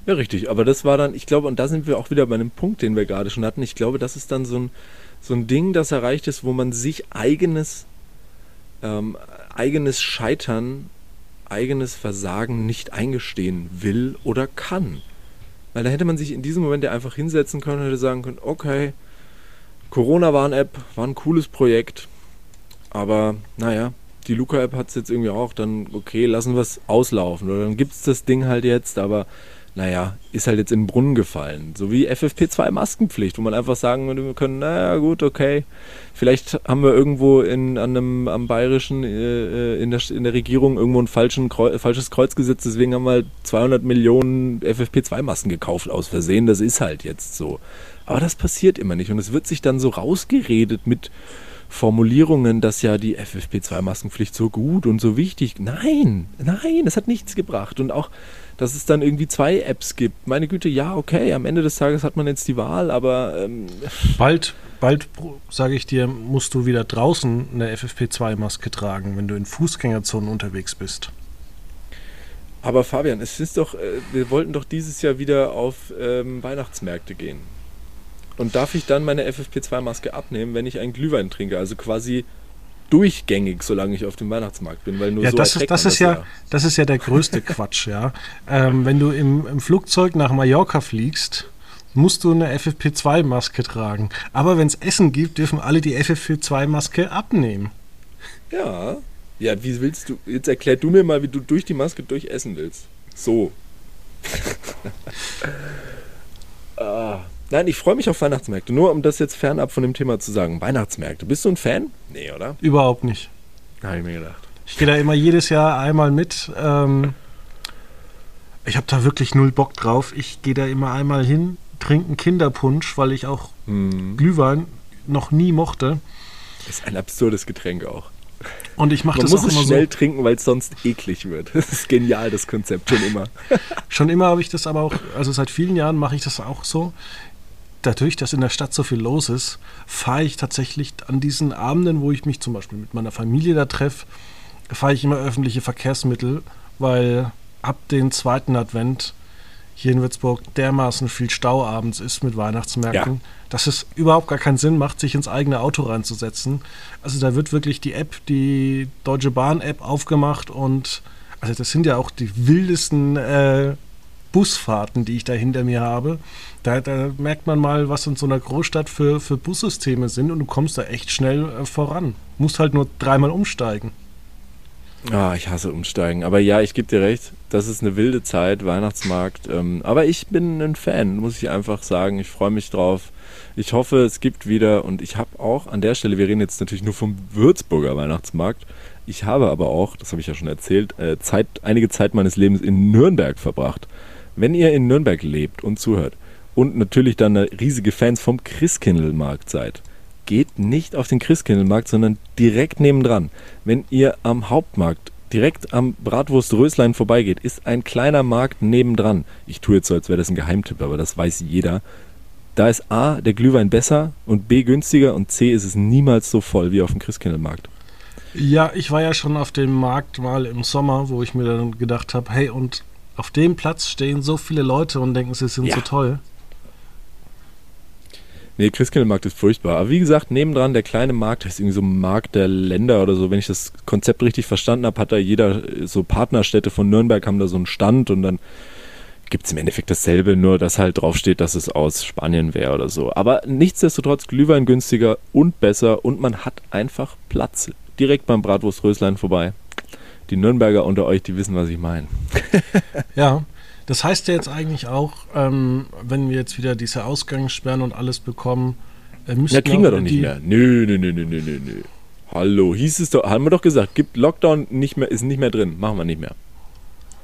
Ja, richtig. Aber das war dann, ich glaube, und da sind wir auch wieder bei einem Punkt, den wir gerade schon hatten. Ich glaube, das ist dann so ein, so ein Ding, das erreicht ist, wo man sich eigenes, ähm, eigenes Scheitern eigenes Versagen nicht eingestehen will oder kann. Weil da hätte man sich in diesem Moment ja einfach hinsetzen können und hätte sagen können, okay, Corona-Warn-App war ein cooles Projekt, aber naja, die Luca-App hat es jetzt irgendwie auch, dann okay, lassen wir es auslaufen. Oder dann gibt es das Ding halt jetzt, aber naja, ist halt jetzt in den Brunnen gefallen. So wie FFP2-Maskenpflicht, wo man einfach sagen können, naja, gut, okay, vielleicht haben wir irgendwo in, an einem, am Bayerischen, äh, äh in, der, in der Regierung irgendwo ein falschen, falsches Kreuz gesetzt, deswegen haben wir 200 Millionen FFP2-Masken gekauft aus Versehen, das ist halt jetzt so. Aber das passiert immer nicht und es wird sich dann so rausgeredet mit Formulierungen, dass ja die FFP2-Maskenpflicht so gut und so wichtig. Nein, nein, es hat nichts gebracht. Und auch, dass es dann irgendwie zwei Apps gibt. Meine Güte, ja, okay, am Ende des Tages hat man jetzt die Wahl, aber. Ähm bald, bald, sage ich dir, musst du wieder draußen eine FFP2-Maske tragen, wenn du in Fußgängerzonen unterwegs bist. Aber Fabian, es ist doch, äh, wir wollten doch dieses Jahr wieder auf ähm, Weihnachtsmärkte gehen. Und darf ich dann meine FFP2-Maske abnehmen, wenn ich einen Glühwein trinke? Also quasi durchgängig, solange ich auf dem Weihnachtsmarkt bin, weil nur ja, so das ist, das ist ja, ja, das ist ja der größte Quatsch, ja. Ähm, wenn du im, im Flugzeug nach Mallorca fliegst, musst du eine FFP2-Maske tragen. Aber wenn es Essen gibt, dürfen alle die FFP2-Maske abnehmen. Ja. Ja, wie willst du, jetzt erklär du mir mal, wie du durch die Maske durchessen willst. So. ah. Nein, ich freue mich auf Weihnachtsmärkte. Nur um das jetzt fernab von dem Thema zu sagen. Weihnachtsmärkte. Bist du ein Fan? Nee, oder? Überhaupt nicht. Habe ich mir gedacht. Ich gehe da immer jedes Jahr einmal mit. Ähm, ich habe da wirklich null Bock drauf. Ich gehe da immer einmal hin, trinke einen Kinderpunsch, weil ich auch hm. Glühwein noch nie mochte. Das ist ein absurdes Getränk auch. Und ich mache das muss auch es immer schnell so. trinken, weil es sonst eklig wird. Das ist genial, das Konzept schon immer. schon immer habe ich das aber auch, also seit vielen Jahren mache ich das auch so dadurch, dass in der Stadt so viel los ist, fahre ich tatsächlich an diesen Abenden, wo ich mich zum Beispiel mit meiner Familie da treffe, fahre ich immer öffentliche Verkehrsmittel, weil ab den zweiten Advent hier in Würzburg dermaßen viel Stau abends ist mit Weihnachtsmärkten, ja. dass es überhaupt gar keinen Sinn macht, sich ins eigene Auto reinzusetzen. Also da wird wirklich die App, die Deutsche Bahn-App aufgemacht und also das sind ja auch die wildesten äh, Busfahrten, die ich da hinter mir habe. Da, da, merkt man mal, was in so einer Großstadt für, für Bussysteme sind und du kommst da echt schnell äh, voran. Musst halt nur dreimal umsteigen. Ah, ich hasse umsteigen. Aber ja, ich gebe dir recht. Das ist eine wilde Zeit, Weihnachtsmarkt. Ähm, aber ich bin ein Fan, muss ich einfach sagen. Ich freue mich drauf. Ich hoffe, es gibt wieder, und ich habe auch an der Stelle, wir reden jetzt natürlich nur vom Würzburger Weihnachtsmarkt. Ich habe aber auch, das habe ich ja schon erzählt, äh, Zeit, einige Zeit meines Lebens in Nürnberg verbracht. Wenn ihr in Nürnberg lebt und zuhört und natürlich dann riesige Fans vom Christkindlmarkt seid, geht nicht auf den Christkindlmarkt, sondern direkt nebendran. Wenn ihr am Hauptmarkt direkt am Bratwurst-Röslein vorbeigeht, ist ein kleiner Markt nebendran. Ich tue jetzt so, als wäre das ein Geheimtipp, aber das weiß jeder. Da ist A, der Glühwein besser und B, günstiger und C, ist es niemals so voll wie auf dem Christkindlmarkt. Ja, ich war ja schon auf dem Markt mal im Sommer, wo ich mir dann gedacht habe, hey, und auf dem Platz stehen so viele Leute und denken, sie sind ja. so toll. Nee, Christkindlmarkt ist furchtbar. Aber wie gesagt, nebendran der kleine Markt, heißt irgendwie so Markt der Länder oder so. Wenn ich das Konzept richtig verstanden habe, hat da jeder, so Partnerstädte von Nürnberg haben da so einen Stand und dann gibt es im Endeffekt dasselbe, nur dass halt draufsteht, dass es aus Spanien wäre oder so. Aber nichtsdestotrotz Glühwein günstiger und besser und man hat einfach Platz. Direkt beim Bratwurströslein vorbei die Nürnberger unter euch, die wissen, was ich meine. ja, das heißt ja jetzt eigentlich auch, ähm, wenn wir jetzt wieder diese Ausgangssperren und alles bekommen, äh, müssen Ja, kriegen wir doch nicht mehr. Nö, nö, nö, nö, nö, nö. Hallo, hieß es doch, haben wir doch gesagt, gibt Lockdown nicht mehr, ist nicht mehr drin, machen wir nicht mehr.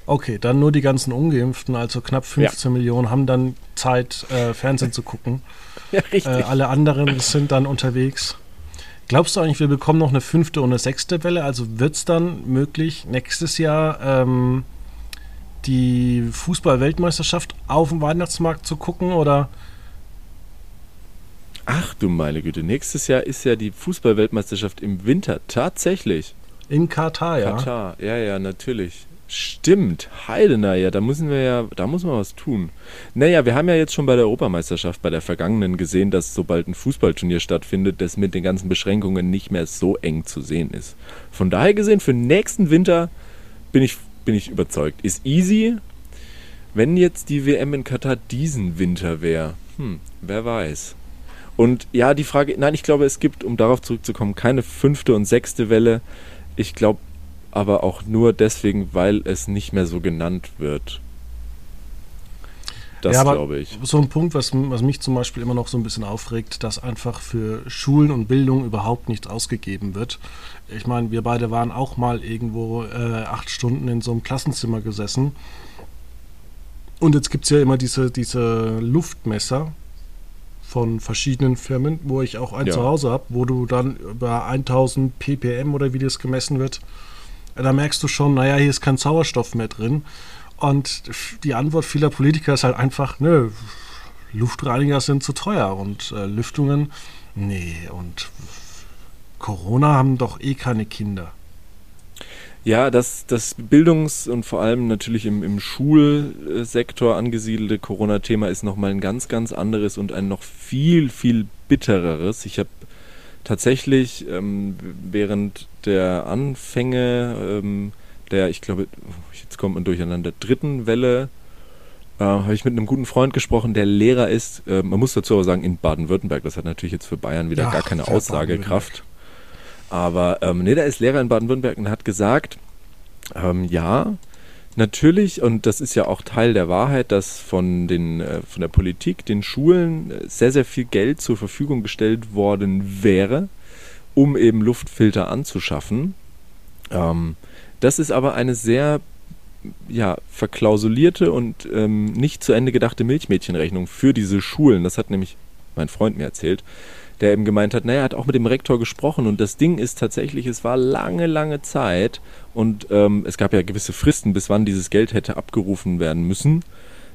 Okay, dann nur die ganzen Ungeimpften, also knapp 15 ja. Millionen, haben dann Zeit, äh, Fernsehen zu gucken. Ja, richtig. Äh, alle anderen sind dann unterwegs. Glaubst du eigentlich, wir bekommen noch eine fünfte und eine sechste Welle? Also wird es dann möglich, nächstes Jahr ähm, die Fußball-Weltmeisterschaft auf dem Weihnachtsmarkt zu gucken oder? Ach du meine Güte, nächstes Jahr ist ja die Fußball-Weltmeisterschaft im Winter, tatsächlich. In Katar, ja. Katar, ja, ja, natürlich. Stimmt, Heidener, ja, da müssen wir ja, da muss man was tun. Naja, wir haben ja jetzt schon bei der Europameisterschaft, bei der vergangenen gesehen, dass sobald ein Fußballturnier stattfindet, das mit den ganzen Beschränkungen nicht mehr so eng zu sehen ist. Von daher gesehen, für nächsten Winter bin ich, bin ich überzeugt. Ist easy. Wenn jetzt die WM in Katar diesen Winter wäre, hm, wer weiß. Und ja, die Frage, nein, ich glaube, es gibt, um darauf zurückzukommen, keine fünfte und sechste Welle. Ich glaube, aber auch nur deswegen, weil es nicht mehr so genannt wird. Das ja, glaube ich. So ein Punkt, was, was mich zum Beispiel immer noch so ein bisschen aufregt, dass einfach für Schulen und Bildung überhaupt nichts ausgegeben wird. Ich meine, wir beide waren auch mal irgendwo äh, acht Stunden in so einem Klassenzimmer gesessen. Und jetzt gibt es ja immer diese, diese Luftmesser von verschiedenen Firmen, wo ich auch ein ja. zu Hause habe, wo du dann über 1000 ppm oder wie das gemessen wird, da merkst du schon, naja, hier ist kein Sauerstoff mehr drin. Und die Antwort vieler Politiker ist halt einfach, nö, Luftreiniger sind zu teuer und äh, Lüftungen, nee, und Corona haben doch eh keine Kinder. Ja, das, das Bildungs- und vor allem natürlich im, im Schulsektor angesiedelte Corona-Thema ist nochmal ein ganz, ganz anderes und ein noch viel, viel bittereres. Ich habe tatsächlich ähm, während der Anfänge ähm, der, ich glaube, jetzt kommt man durcheinander, dritten Welle äh, habe ich mit einem guten Freund gesprochen, der Lehrer ist, äh, man muss dazu aber sagen, in Baden-Württemberg. Das hat natürlich jetzt für Bayern wieder ja, gar keine Aussagekraft. Aber ähm, nee, der ist Lehrer in Baden-Württemberg und hat gesagt, ähm, ja, natürlich, und das ist ja auch Teil der Wahrheit, dass von, den, äh, von der Politik den Schulen äh, sehr, sehr viel Geld zur Verfügung gestellt worden wäre, um eben Luftfilter anzuschaffen. Ähm, das ist aber eine sehr ja, verklausulierte und ähm, nicht zu Ende gedachte Milchmädchenrechnung für diese Schulen. Das hat nämlich mein Freund mir erzählt, der eben gemeint hat, naja, er hat auch mit dem Rektor gesprochen und das Ding ist tatsächlich, es war lange, lange Zeit und ähm, es gab ja gewisse Fristen, bis wann dieses Geld hätte abgerufen werden müssen.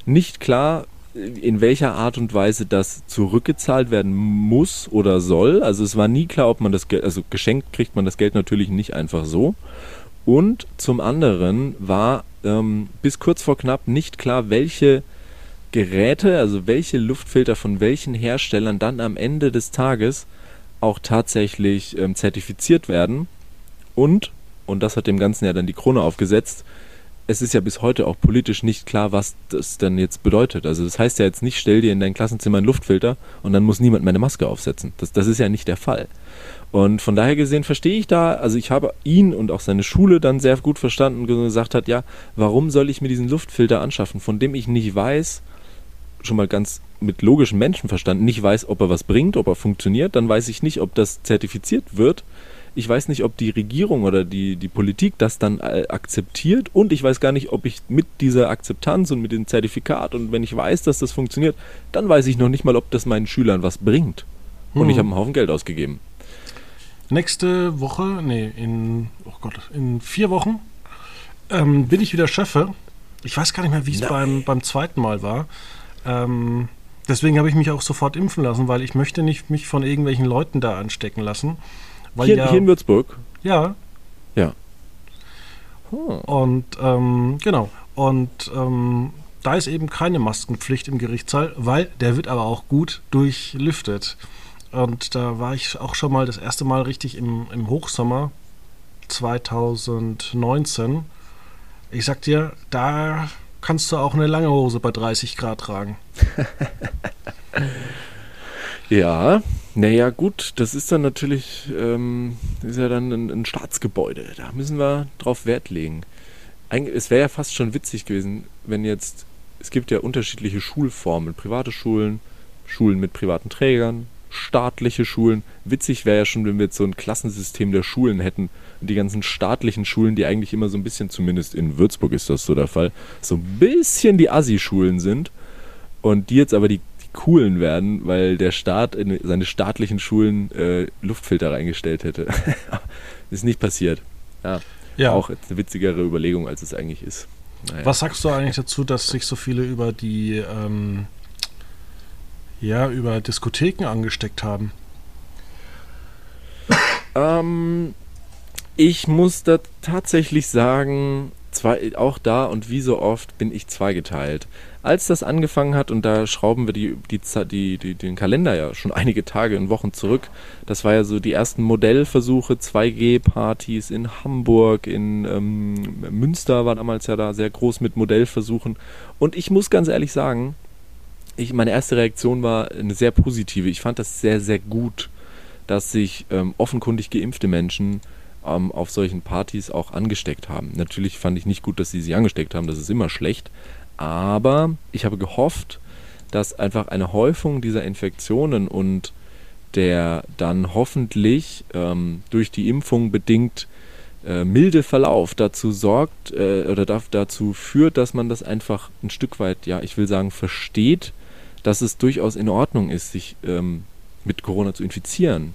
Nicht klar, in welcher Art und Weise das zurückgezahlt werden muss oder soll. Also es war nie klar, ob man das Geld, also geschenkt kriegt man das Geld natürlich nicht einfach so. Und zum anderen war ähm, bis kurz vor knapp nicht klar, welche Geräte, also welche Luftfilter von welchen Herstellern dann am Ende des Tages auch tatsächlich ähm, zertifiziert werden. Und, und das hat dem Ganzen ja dann die Krone aufgesetzt, es ist ja bis heute auch politisch nicht klar, was das denn jetzt bedeutet. Also das heißt ja jetzt nicht, stell dir in dein Klassenzimmer einen Luftfilter und dann muss niemand meine Maske aufsetzen. Das, das ist ja nicht der Fall. Und von daher gesehen verstehe ich da, also ich habe ihn und auch seine Schule dann sehr gut verstanden und gesagt hat, ja, warum soll ich mir diesen Luftfilter anschaffen, von dem ich nicht weiß, schon mal ganz mit logischem Menschenverstand nicht weiß, ob er was bringt, ob er funktioniert, dann weiß ich nicht, ob das zertifiziert wird. Ich weiß nicht, ob die Regierung oder die, die Politik das dann äh, akzeptiert und ich weiß gar nicht, ob ich mit dieser Akzeptanz und mit dem Zertifikat und wenn ich weiß, dass das funktioniert, dann weiß ich noch nicht mal, ob das meinen Schülern was bringt. Und hm. ich habe einen Haufen Geld ausgegeben. Nächste Woche, nee, in, oh Gott, in vier Wochen ähm, bin ich wieder Schöffe. Ich weiß gar nicht mehr, wie es beim, beim zweiten Mal war. Ähm, deswegen habe ich mich auch sofort impfen lassen, weil ich möchte nicht mich von irgendwelchen Leuten da anstecken lassen. Hier, ja, hier, in Würzburg? Ja. Ja. Hm. Und ähm, genau. Und ähm, da ist eben keine Maskenpflicht im Gerichtssaal, weil der wird aber auch gut durchlüftet. Und da war ich auch schon mal das erste Mal richtig im, im Hochsommer 2019. Ich sag dir, da kannst du auch eine lange Hose bei 30 Grad tragen. ja, naja, gut, das ist dann natürlich, ähm, ist ja dann ein, ein, Staatsgebäude. Da müssen wir drauf Wert legen. Eig es wäre ja fast schon witzig gewesen, wenn jetzt, es gibt ja unterschiedliche Schulformen, private Schulen, Schulen mit privaten Trägern, staatliche Schulen. Witzig wäre ja schon, wenn wir jetzt so ein Klassensystem der Schulen hätten. Und die ganzen staatlichen Schulen, die eigentlich immer so ein bisschen, zumindest in Würzburg ist das so der Fall, so ein bisschen die Assi-Schulen sind. Und die jetzt aber die, die coolen werden, weil der Staat in seine staatlichen Schulen äh, Luftfilter reingestellt hätte. ist nicht passiert. Ja, ja. Auch eine witzigere Überlegung, als es eigentlich ist. Naja. Was sagst du eigentlich dazu, dass sich so viele über die ähm, ja, über Diskotheken angesteckt haben? Ähm, ich muss da tatsächlich sagen, zwei, auch da und wie so oft bin ich zweigeteilt. Als das angefangen hat, und da schrauben wir die, die, die, den Kalender ja schon einige Tage und Wochen zurück, das war ja so die ersten Modellversuche, 2G-Partys in Hamburg, in ähm, Münster war damals ja da sehr groß mit Modellversuchen. Und ich muss ganz ehrlich sagen, ich, meine erste Reaktion war eine sehr positive. Ich fand das sehr, sehr gut, dass sich ähm, offenkundig geimpfte Menschen ähm, auf solchen Partys auch angesteckt haben. Natürlich fand ich nicht gut, dass sie sich angesteckt haben, das ist immer schlecht. Aber ich habe gehofft, dass einfach eine Häufung dieser Infektionen und der dann hoffentlich ähm, durch die Impfung bedingt äh, milde Verlauf dazu sorgt äh, oder dazu führt, dass man das einfach ein Stück weit, ja, ich will sagen, versteht, dass es durchaus in Ordnung ist, sich ähm, mit Corona zu infizieren,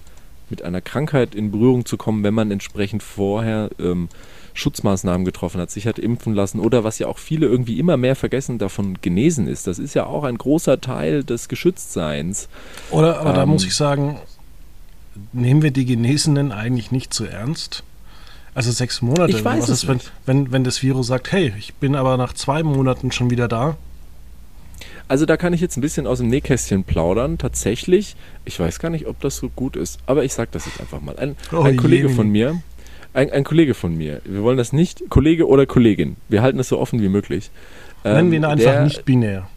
mit einer Krankheit in Berührung zu kommen, wenn man entsprechend vorher ähm, Schutzmaßnahmen getroffen hat, sich hat impfen lassen oder was ja auch viele irgendwie immer mehr vergessen, davon genesen ist. Das ist ja auch ein großer Teil des Geschütztseins. Oder, aber ähm, da muss ich sagen, nehmen wir die Genesenen eigentlich nicht zu ernst? Also sechs Monate. Ich weiß was es ist, wenn, wenn, wenn das Virus sagt, hey, ich bin aber nach zwei Monaten schon wieder da? Also da kann ich jetzt ein bisschen aus dem Nähkästchen plaudern. Tatsächlich, ich weiß gar nicht, ob das so gut ist, aber ich sage das jetzt einfach mal. Ein, oh, ein Kollege von mir, ein, ein, Kollege von mir, wir wollen das nicht, Kollege oder Kollegin, wir halten es so offen wie möglich. Nennen ähm, wir ihn einfach der, nicht binär.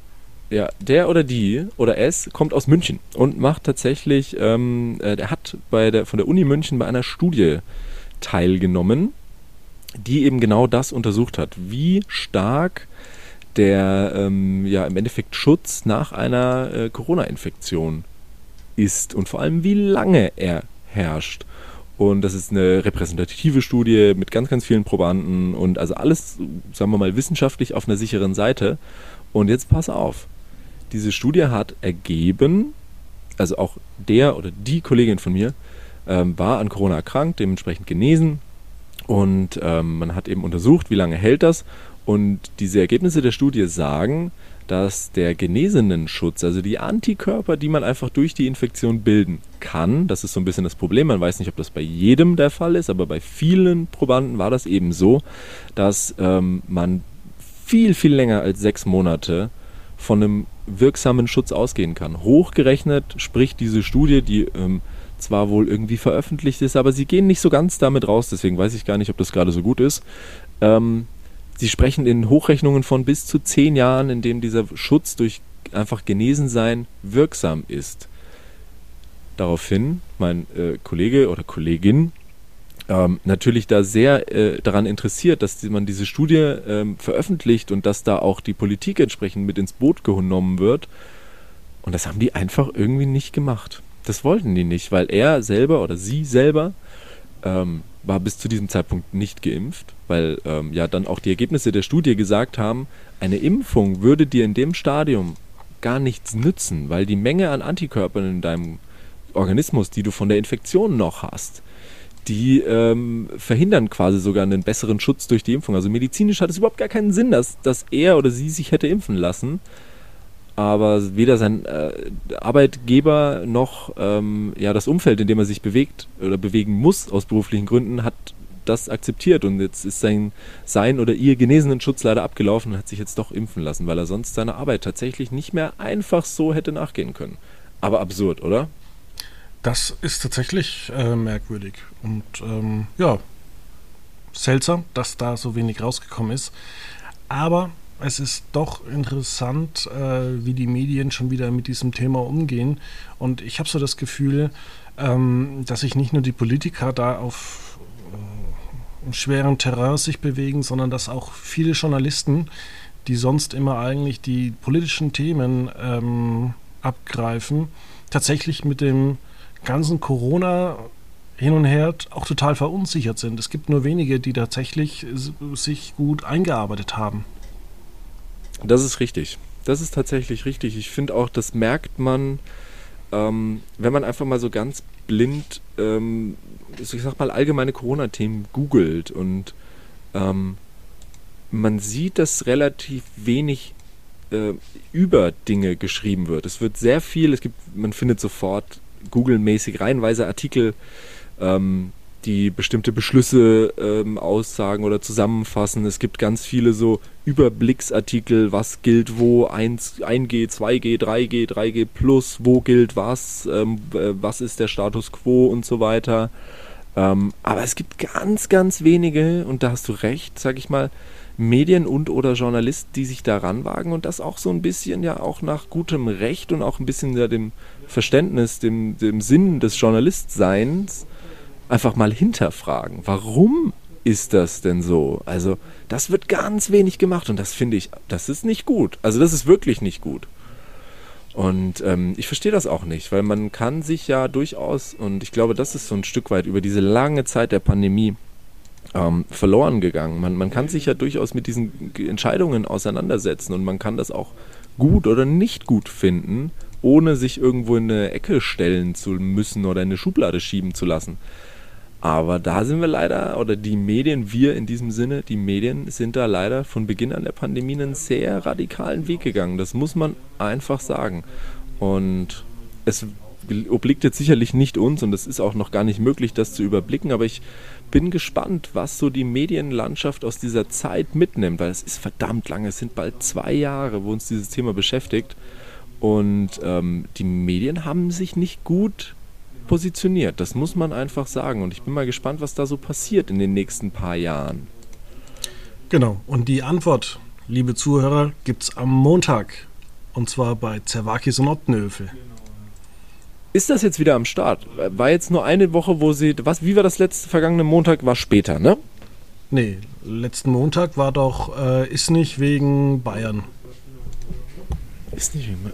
Ja, der oder die oder es kommt aus München und macht tatsächlich, ähm, äh, der hat bei der, von der Uni München bei einer Studie teilgenommen, die eben genau das untersucht hat, wie stark der ähm, ja im Endeffekt Schutz nach einer äh, Corona-Infektion ist und vor allem wie lange er herrscht. Und das ist eine repräsentative Studie mit ganz, ganz vielen Probanden und also alles, sagen wir mal, wissenschaftlich auf einer sicheren Seite. Und jetzt pass auf. Diese Studie hat ergeben, also auch der oder die Kollegin von mir ähm, war an Corona erkrankt, dementsprechend genesen. Und ähm, man hat eben untersucht, wie lange hält das. Und diese Ergebnisse der Studie sagen, dass der genesenen Schutz, also die Antikörper, die man einfach durch die Infektion bilden kann, das ist so ein bisschen das Problem, man weiß nicht, ob das bei jedem der Fall ist, aber bei vielen Probanden war das eben so, dass ähm, man viel, viel länger als sechs Monate von einem wirksamen Schutz ausgehen kann. Hochgerechnet spricht diese Studie, die ähm, zwar wohl irgendwie veröffentlicht ist, aber sie gehen nicht so ganz damit raus, deswegen weiß ich gar nicht, ob das gerade so gut ist. Ähm, Sie sprechen in Hochrechnungen von bis zu zehn Jahren, in denen dieser Schutz durch einfach Genesensein wirksam ist. Daraufhin mein äh, Kollege oder Kollegin ähm, natürlich da sehr äh, daran interessiert, dass man diese Studie ähm, veröffentlicht und dass da auch die Politik entsprechend mit ins Boot genommen wird. Und das haben die einfach irgendwie nicht gemacht. Das wollten die nicht, weil er selber oder sie selber ähm, war bis zu diesem Zeitpunkt nicht geimpft, weil ähm, ja dann auch die Ergebnisse der Studie gesagt haben, eine Impfung würde dir in dem Stadium gar nichts nützen, weil die Menge an Antikörpern in deinem Organismus, die du von der Infektion noch hast, die ähm, verhindern quasi sogar einen besseren Schutz durch die Impfung. Also medizinisch hat es überhaupt gar keinen Sinn, dass, dass er oder sie sich hätte impfen lassen aber weder sein äh, Arbeitgeber noch ähm, ja, das Umfeld, in dem er sich bewegt oder bewegen muss aus beruflichen Gründen, hat das akzeptiert und jetzt ist sein, sein oder ihr genesenen Schutz leider abgelaufen und hat sich jetzt doch impfen lassen, weil er sonst seiner Arbeit tatsächlich nicht mehr einfach so hätte nachgehen können. Aber absurd, oder? Das ist tatsächlich äh, merkwürdig und ähm, ja, seltsam, dass da so wenig rausgekommen ist. Aber es ist doch interessant, äh, wie die Medien schon wieder mit diesem Thema umgehen. Und ich habe so das Gefühl, ähm, dass sich nicht nur die Politiker da auf schweren Terrain sich bewegen, sondern dass auch viele Journalisten, die sonst immer eigentlich die politischen Themen ähm, abgreifen, tatsächlich mit dem ganzen Corona hin und her auch total verunsichert sind. Es gibt nur wenige, die tatsächlich sich gut eingearbeitet haben. Das ist richtig. Das ist tatsächlich richtig. Ich finde auch, das merkt man, ähm, wenn man einfach mal so ganz blind, ähm, ich sag mal, allgemeine Corona-Themen googelt und ähm, man sieht, dass relativ wenig äh, über Dinge geschrieben wird. Es wird sehr viel, es gibt, man findet sofort Google-mäßig reihenweise Artikel, ähm, die bestimmte Beschlüsse ähm, aussagen oder zusammenfassen. Es gibt ganz viele so Überblicksartikel, was gilt wo, 1, 1G, 2G, 3G, 3G plus, wo gilt was, ähm, äh, was ist der Status quo und so weiter. Ähm, aber es gibt ganz, ganz wenige, und da hast du recht, sag ich mal, Medien und oder Journalisten, die sich daran wagen und das auch so ein bisschen ja auch nach gutem Recht und auch ein bisschen ja dem Verständnis, dem, dem Sinn des Journalistseins einfach mal hinterfragen. Warum ist das denn so? Also, das wird ganz wenig gemacht und das finde ich, das ist nicht gut. Also, das ist wirklich nicht gut. Und ähm, ich verstehe das auch nicht, weil man kann sich ja durchaus, und ich glaube, das ist so ein Stück weit über diese lange Zeit der Pandemie ähm, verloren gegangen. Man, man kann sich ja durchaus mit diesen Entscheidungen auseinandersetzen und man kann das auch gut oder nicht gut finden, ohne sich irgendwo in eine Ecke stellen zu müssen oder in eine Schublade schieben zu lassen. Aber da sind wir leider, oder die Medien, wir in diesem Sinne, die Medien sind da leider von Beginn an der Pandemie einen sehr radikalen Weg gegangen. Das muss man einfach sagen. Und es obliegt jetzt sicherlich nicht uns und es ist auch noch gar nicht möglich, das zu überblicken, aber ich bin gespannt, was so die Medienlandschaft aus dieser Zeit mitnimmt, weil es ist verdammt lange, es sind bald zwei Jahre, wo uns dieses Thema beschäftigt. Und ähm, die Medien haben sich nicht gut positioniert. Das muss man einfach sagen. Und ich bin mal gespannt, was da so passiert in den nächsten paar Jahren. Genau. Und die Antwort, liebe Zuhörer, gibt es am Montag. Und zwar bei Zerwakis und Optenhöfe. Ist das jetzt wieder am Start? War jetzt nur eine Woche, wo sie. Was, wie war das letzte vergangene Montag? War später, ne? Nee, letzten Montag war doch, äh, ist nicht wegen Bayern. Ist nicht wegen.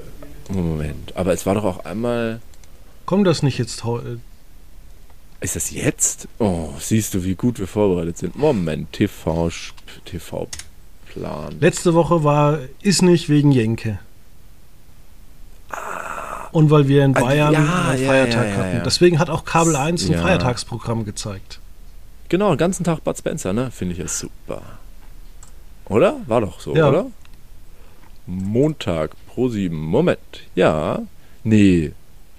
Moment, aber es war doch auch einmal. Kommt das nicht jetzt heute? Ist das jetzt? Oh, siehst du, wie gut wir vorbereitet sind. Moment, TV, TV Plan. Letzte Woche war ist nicht wegen Jenke. Ah. Und weil wir in Bayern ja, einen Feiertag ja, ja, hatten. Deswegen hat auch Kabel 1 ein Feiertagsprogramm gezeigt. Genau, den ganzen Tag Bud Spencer, ne? Finde ich ja super. Oder? War doch so, oder? Montag pro 7. Moment. Ja. Nee,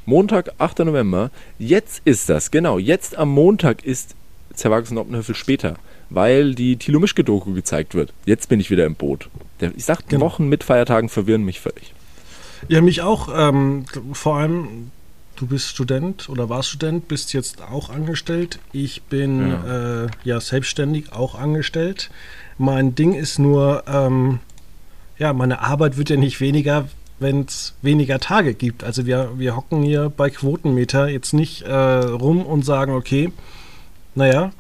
Montag, 8. November. Jetzt ist das, genau. Jetzt am Montag ist Zerwachsen Oppenhöfel später, weil die Thilo Mischke-Doku gezeigt wird. Jetzt bin ich wieder im Boot. Ich sag, genau. Wochen mit Feiertagen verwirren mich völlig. Ja, mich auch. Ähm, vor allem, du bist Student oder warst Student, bist jetzt auch angestellt. Ich bin ja, äh, ja selbstständig, auch angestellt. Mein Ding ist nur, ähm, ja, meine Arbeit wird ja nicht weniger, wenn es weniger Tage gibt. Also wir, wir hocken hier bei Quotenmeter jetzt nicht äh, rum und sagen, okay, naja,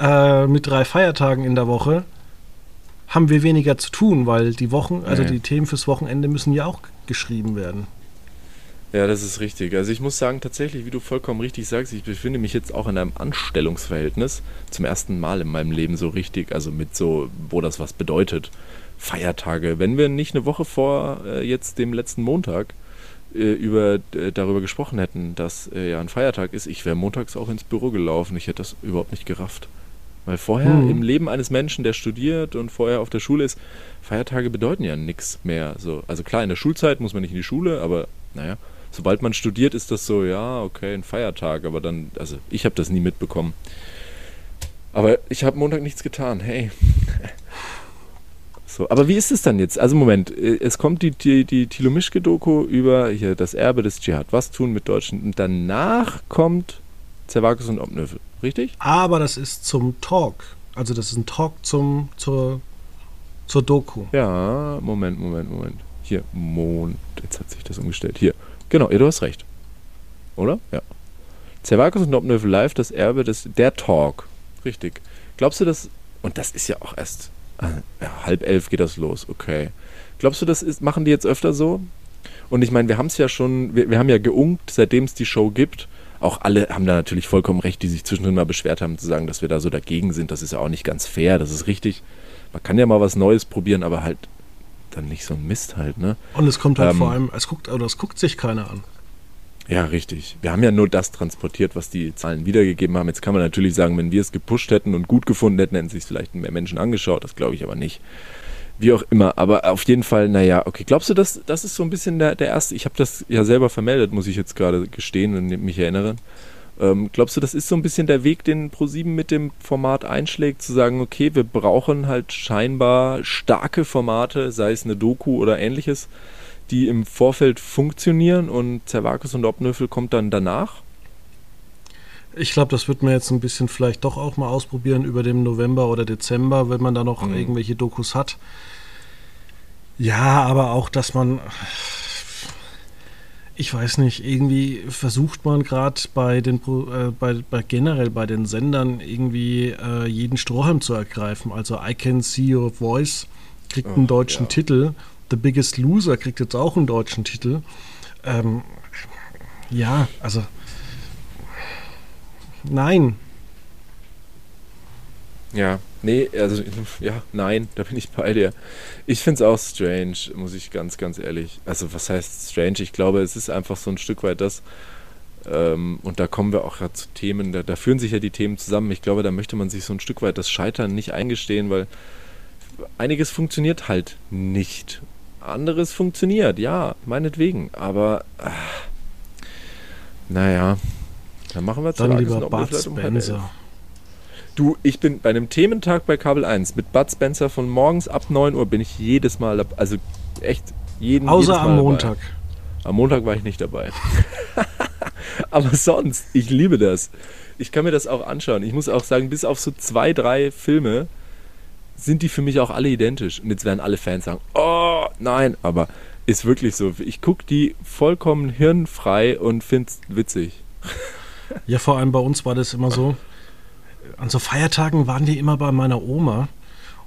äh, mit drei Feiertagen in der Woche haben wir weniger zu tun, weil die Wochen, also ja. die Themen fürs Wochenende müssen ja auch geschrieben werden. Ja, das ist richtig. Also ich muss sagen, tatsächlich, wie du vollkommen richtig sagst, ich befinde mich jetzt auch in einem Anstellungsverhältnis zum ersten Mal in meinem Leben so richtig, also mit so, wo das was bedeutet. Feiertage. Wenn wir nicht eine Woche vor äh, jetzt dem letzten Montag äh, über, äh, darüber gesprochen hätten, dass äh, ja ein Feiertag ist, ich wäre montags auch ins Büro gelaufen. Ich hätte das überhaupt nicht gerafft. Weil vorher mhm. im Leben eines Menschen, der studiert und vorher auf der Schule ist, Feiertage bedeuten ja nichts mehr. So, also klar, in der Schulzeit muss man nicht in die Schule, aber naja, sobald man studiert, ist das so, ja, okay, ein Feiertag, aber dann, also ich habe das nie mitbekommen. Aber ich habe Montag nichts getan, hey. So, aber wie ist es dann jetzt? Also Moment, äh, es kommt die, die, die Thilo Mischke-Doku über hier das Erbe des Dschihad. Was tun mit Deutschen? Und danach kommt Zerwakis und Obnövel, richtig? Aber das ist zum Talk. Also das ist ein Talk zum, zur, zur Doku. Ja, Moment, Moment, Moment. Hier, Mond. Jetzt hat sich das umgestellt. Hier. Genau, ja, du hast recht. Oder? Ja. Zerwakis und Obnövel live, das Erbe des, der Talk. Richtig. Glaubst du, dass, und das ist ja auch erst ja, halb elf geht das los, okay. Glaubst du, das ist, machen die jetzt öfter so? Und ich meine, wir haben es ja schon, wir, wir haben ja geunkt, seitdem es die Show gibt. Auch alle haben da natürlich vollkommen recht, die sich zwischendrin mal beschwert haben, zu sagen, dass wir da so dagegen sind. Das ist ja auch nicht ganz fair, das ist richtig. Man kann ja mal was Neues probieren, aber halt dann nicht so ein Mist halt, ne? Und es kommt halt ähm, vor allem, es guckt, oder es guckt sich keiner an. Ja, richtig. Wir haben ja nur das transportiert, was die Zahlen wiedergegeben haben. Jetzt kann man natürlich sagen, wenn wir es gepusht hätten und gut gefunden hätten, hätten sich vielleicht mehr Menschen angeschaut. Das glaube ich aber nicht. Wie auch immer. Aber auf jeden Fall, naja, okay. Glaubst du, dass das ist so ein bisschen der, der erste? Ich habe das ja selber vermeldet, muss ich jetzt gerade gestehen und mich erinnern. Ähm, glaubst du, das ist so ein bisschen der Weg, den ProSieben mit dem Format einschlägt, zu sagen, okay, wir brauchen halt scheinbar starke Formate, sei es eine Doku oder ähnliches, die im Vorfeld funktionieren und Zervakis und Obnöffel kommt dann danach? Ich glaube, das wird man jetzt ein bisschen vielleicht doch auch mal ausprobieren über den November oder Dezember, wenn man da noch mhm. irgendwelche Dokus hat. Ja, aber auch, dass man. Ich weiß nicht, irgendwie versucht man gerade bei den äh, bei, bei, generell bei den Sendern irgendwie äh, jeden Strohhalm zu ergreifen. Also I Can See Your Voice kriegt einen deutschen ja. Titel. The Biggest Loser kriegt jetzt auch einen deutschen Titel. Ähm, ja, also nein. Ja, nee, also ja, nein, da bin ich bei dir. Ich finde es auch strange, muss ich ganz, ganz ehrlich. Also was heißt strange? Ich glaube, es ist einfach so ein Stück weit das, ähm, und da kommen wir auch gerade zu Themen, da, da, führen sich ja die Themen zusammen. Ich glaube, da möchte man sich so ein Stück weit das Scheitern nicht eingestehen, weil einiges funktioniert halt nicht. Anderes funktioniert, ja, meinetwegen. Aber äh, naja, dann machen wir Dann lieber Bud Spencer. Du, ich bin bei einem Thementag bei Kabel 1 mit Bud Spencer von morgens ab 9 Uhr bin ich jedes Mal, also echt jeden Außer am Montag. Dabei. Am Montag war ich nicht dabei. Aber sonst, ich liebe das. Ich kann mir das auch anschauen. Ich muss auch sagen, bis auf so zwei, drei Filme sind die für mich auch alle identisch. Und jetzt werden alle Fans sagen, oh, nein, aber ist wirklich so. Ich gucke die vollkommen hirnfrei und finde es witzig. Ja, vor allem bei uns war das immer so an so Feiertagen waren wir immer bei meiner Oma.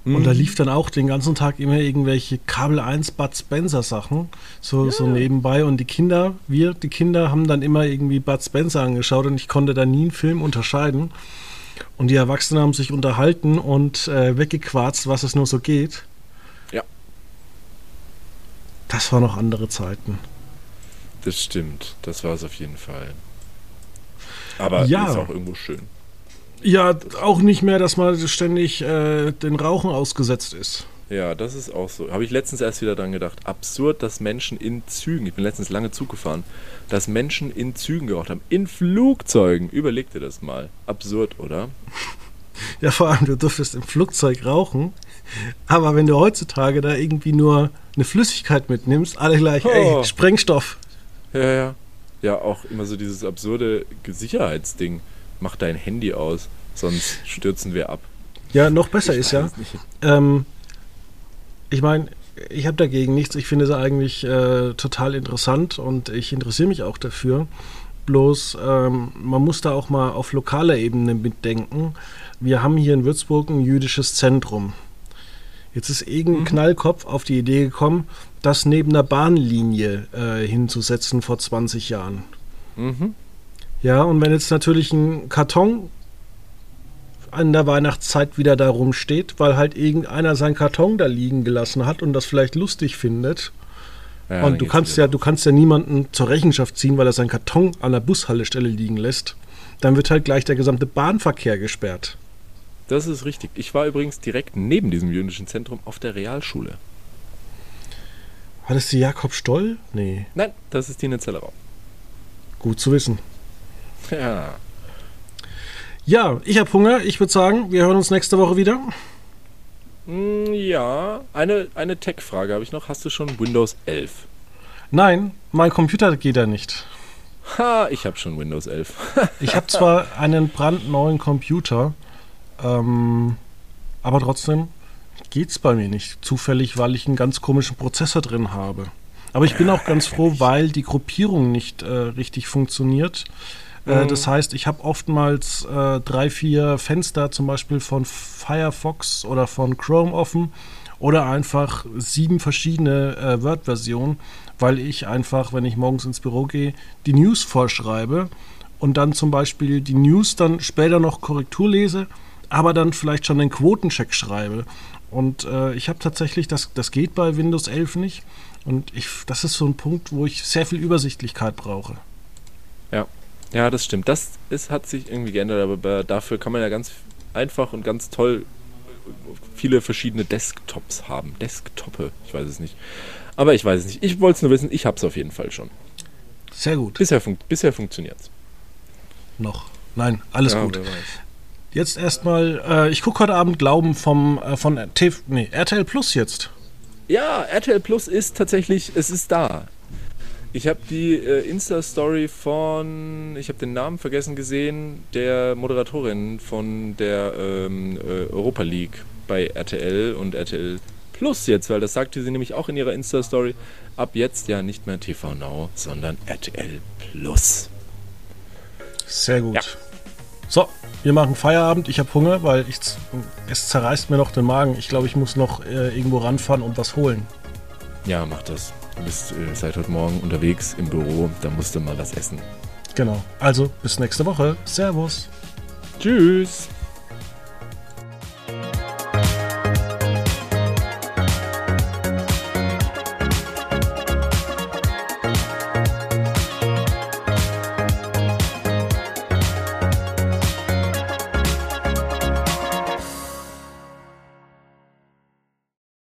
Mhm. Und da mhm. lief dann auch den ganzen Tag immer irgendwelche Kabel 1 Bud Spencer Sachen so, ja. so nebenbei. Und die Kinder, wir, die Kinder, haben dann immer irgendwie Bud Spencer angeschaut und ich konnte da nie einen Film unterscheiden. Und die Erwachsenen haben sich unterhalten und äh, weggequarzt, was es nur so geht. Ja. Das waren noch andere Zeiten. Das stimmt, das war es auf jeden Fall. Aber ja. ist auch irgendwo schön. Ja, auch nicht mehr, dass man ständig äh, den Rauchen ausgesetzt ist. Ja, das ist auch so. Habe ich letztens erst wieder dran gedacht. Absurd, dass Menschen in Zügen, ich bin letztens lange Zug gefahren, dass Menschen in Zügen geraucht haben. In Flugzeugen. Überleg dir das mal. Absurd, oder? Ja, vor allem, du durftest im Flugzeug rauchen. Aber wenn du heutzutage da irgendwie nur eine Flüssigkeit mitnimmst, alle gleich, oh. ey, Sprengstoff. Ja, ja. Ja, auch immer so dieses absurde Sicherheitsding mach dein Handy aus, sonst stürzen wir ab. Ja, noch besser ich ist ja. Ähm, ich meine, ich habe dagegen nichts. Ich finde es eigentlich äh, total interessant und ich interessiere mich auch dafür. Bloß, ähm, man muss da auch mal auf lokaler Ebene mitdenken. Wir haben hier in Würzburg ein jüdisches Zentrum. Jetzt ist irgendein mhm. Knallkopf auf die Idee gekommen, das neben der Bahnlinie äh, hinzusetzen vor 20 Jahren. Mhm. Ja, und wenn jetzt natürlich ein Karton an der Weihnachtszeit wieder da rumsteht, weil halt irgendeiner seinen Karton da liegen gelassen hat und das vielleicht lustig findet. Ja, und du kannst ja, du kannst ja niemanden zur Rechenschaft ziehen, weil er seinen Karton an der Bushaltestelle liegen lässt. Dann wird halt gleich der gesamte Bahnverkehr gesperrt. Das ist richtig. Ich war übrigens direkt neben diesem jüdischen Zentrum auf der Realschule. War das die Jakob Stoll? Nee. Nein, das ist die Netzellerau. Gut zu wissen. Ja. Ja, ich habe Hunger. Ich würde sagen, wir hören uns nächste Woche wieder. Mm, ja, eine, eine Tech-Frage habe ich noch. Hast du schon Windows 11? Nein, mein Computer geht da nicht. Ha, ich habe schon Windows 11. ich habe zwar einen brandneuen Computer, ähm, aber trotzdem geht es bei mir nicht. Zufällig, weil ich einen ganz komischen Prozessor drin habe. Aber ich bin auch ganz froh, weil die Gruppierung nicht äh, richtig funktioniert. Äh, mhm. das heißt, ich habe oftmals äh, drei, vier Fenster zum Beispiel von Firefox oder von Chrome offen oder einfach sieben verschiedene äh, Word-Versionen, weil ich einfach, wenn ich morgens ins Büro gehe, die News vorschreibe und dann zum Beispiel die News dann später noch Korrektur lese, aber dann vielleicht schon den Quotencheck schreibe. Und äh, ich habe tatsächlich, das, das geht bei Windows 11 nicht. Und ich, das ist so ein Punkt, wo ich sehr viel Übersichtlichkeit brauche. Ja, ja, das stimmt. Das ist, hat sich irgendwie geändert, aber dafür kann man ja ganz einfach und ganz toll viele verschiedene Desktops haben. Desktoppe, ich weiß es nicht. Aber ich weiß es nicht. Ich wollte es nur wissen, ich habe es auf jeden Fall schon. Sehr gut. Bisher, fun bisher funktioniert es. Noch. Nein, alles ja, gut. Jetzt erstmal, äh, ich gucke heute Abend Glauben vom, äh, von T nee, RTL Plus jetzt. Ja, RTL Plus ist tatsächlich, es ist da. Ich habe die äh, Insta-Story von, ich habe den Namen vergessen gesehen, der Moderatorin von der ähm, äh, Europa League bei RTL und RTL Plus jetzt, weil das sagte sie nämlich auch in ihrer Insta-Story. Ab jetzt ja nicht mehr TV Now, sondern RTL Plus. Sehr gut. Ja. So, wir machen Feierabend. Ich habe Hunger, weil ich, es zerreißt mir noch den Magen. Ich glaube, ich muss noch äh, irgendwo ranfahren und was holen. Ja, mach das. Du bist äh, seit heute Morgen unterwegs im Büro, da musst du mal was essen. Genau. Also bis nächste Woche. Servus. Tschüss.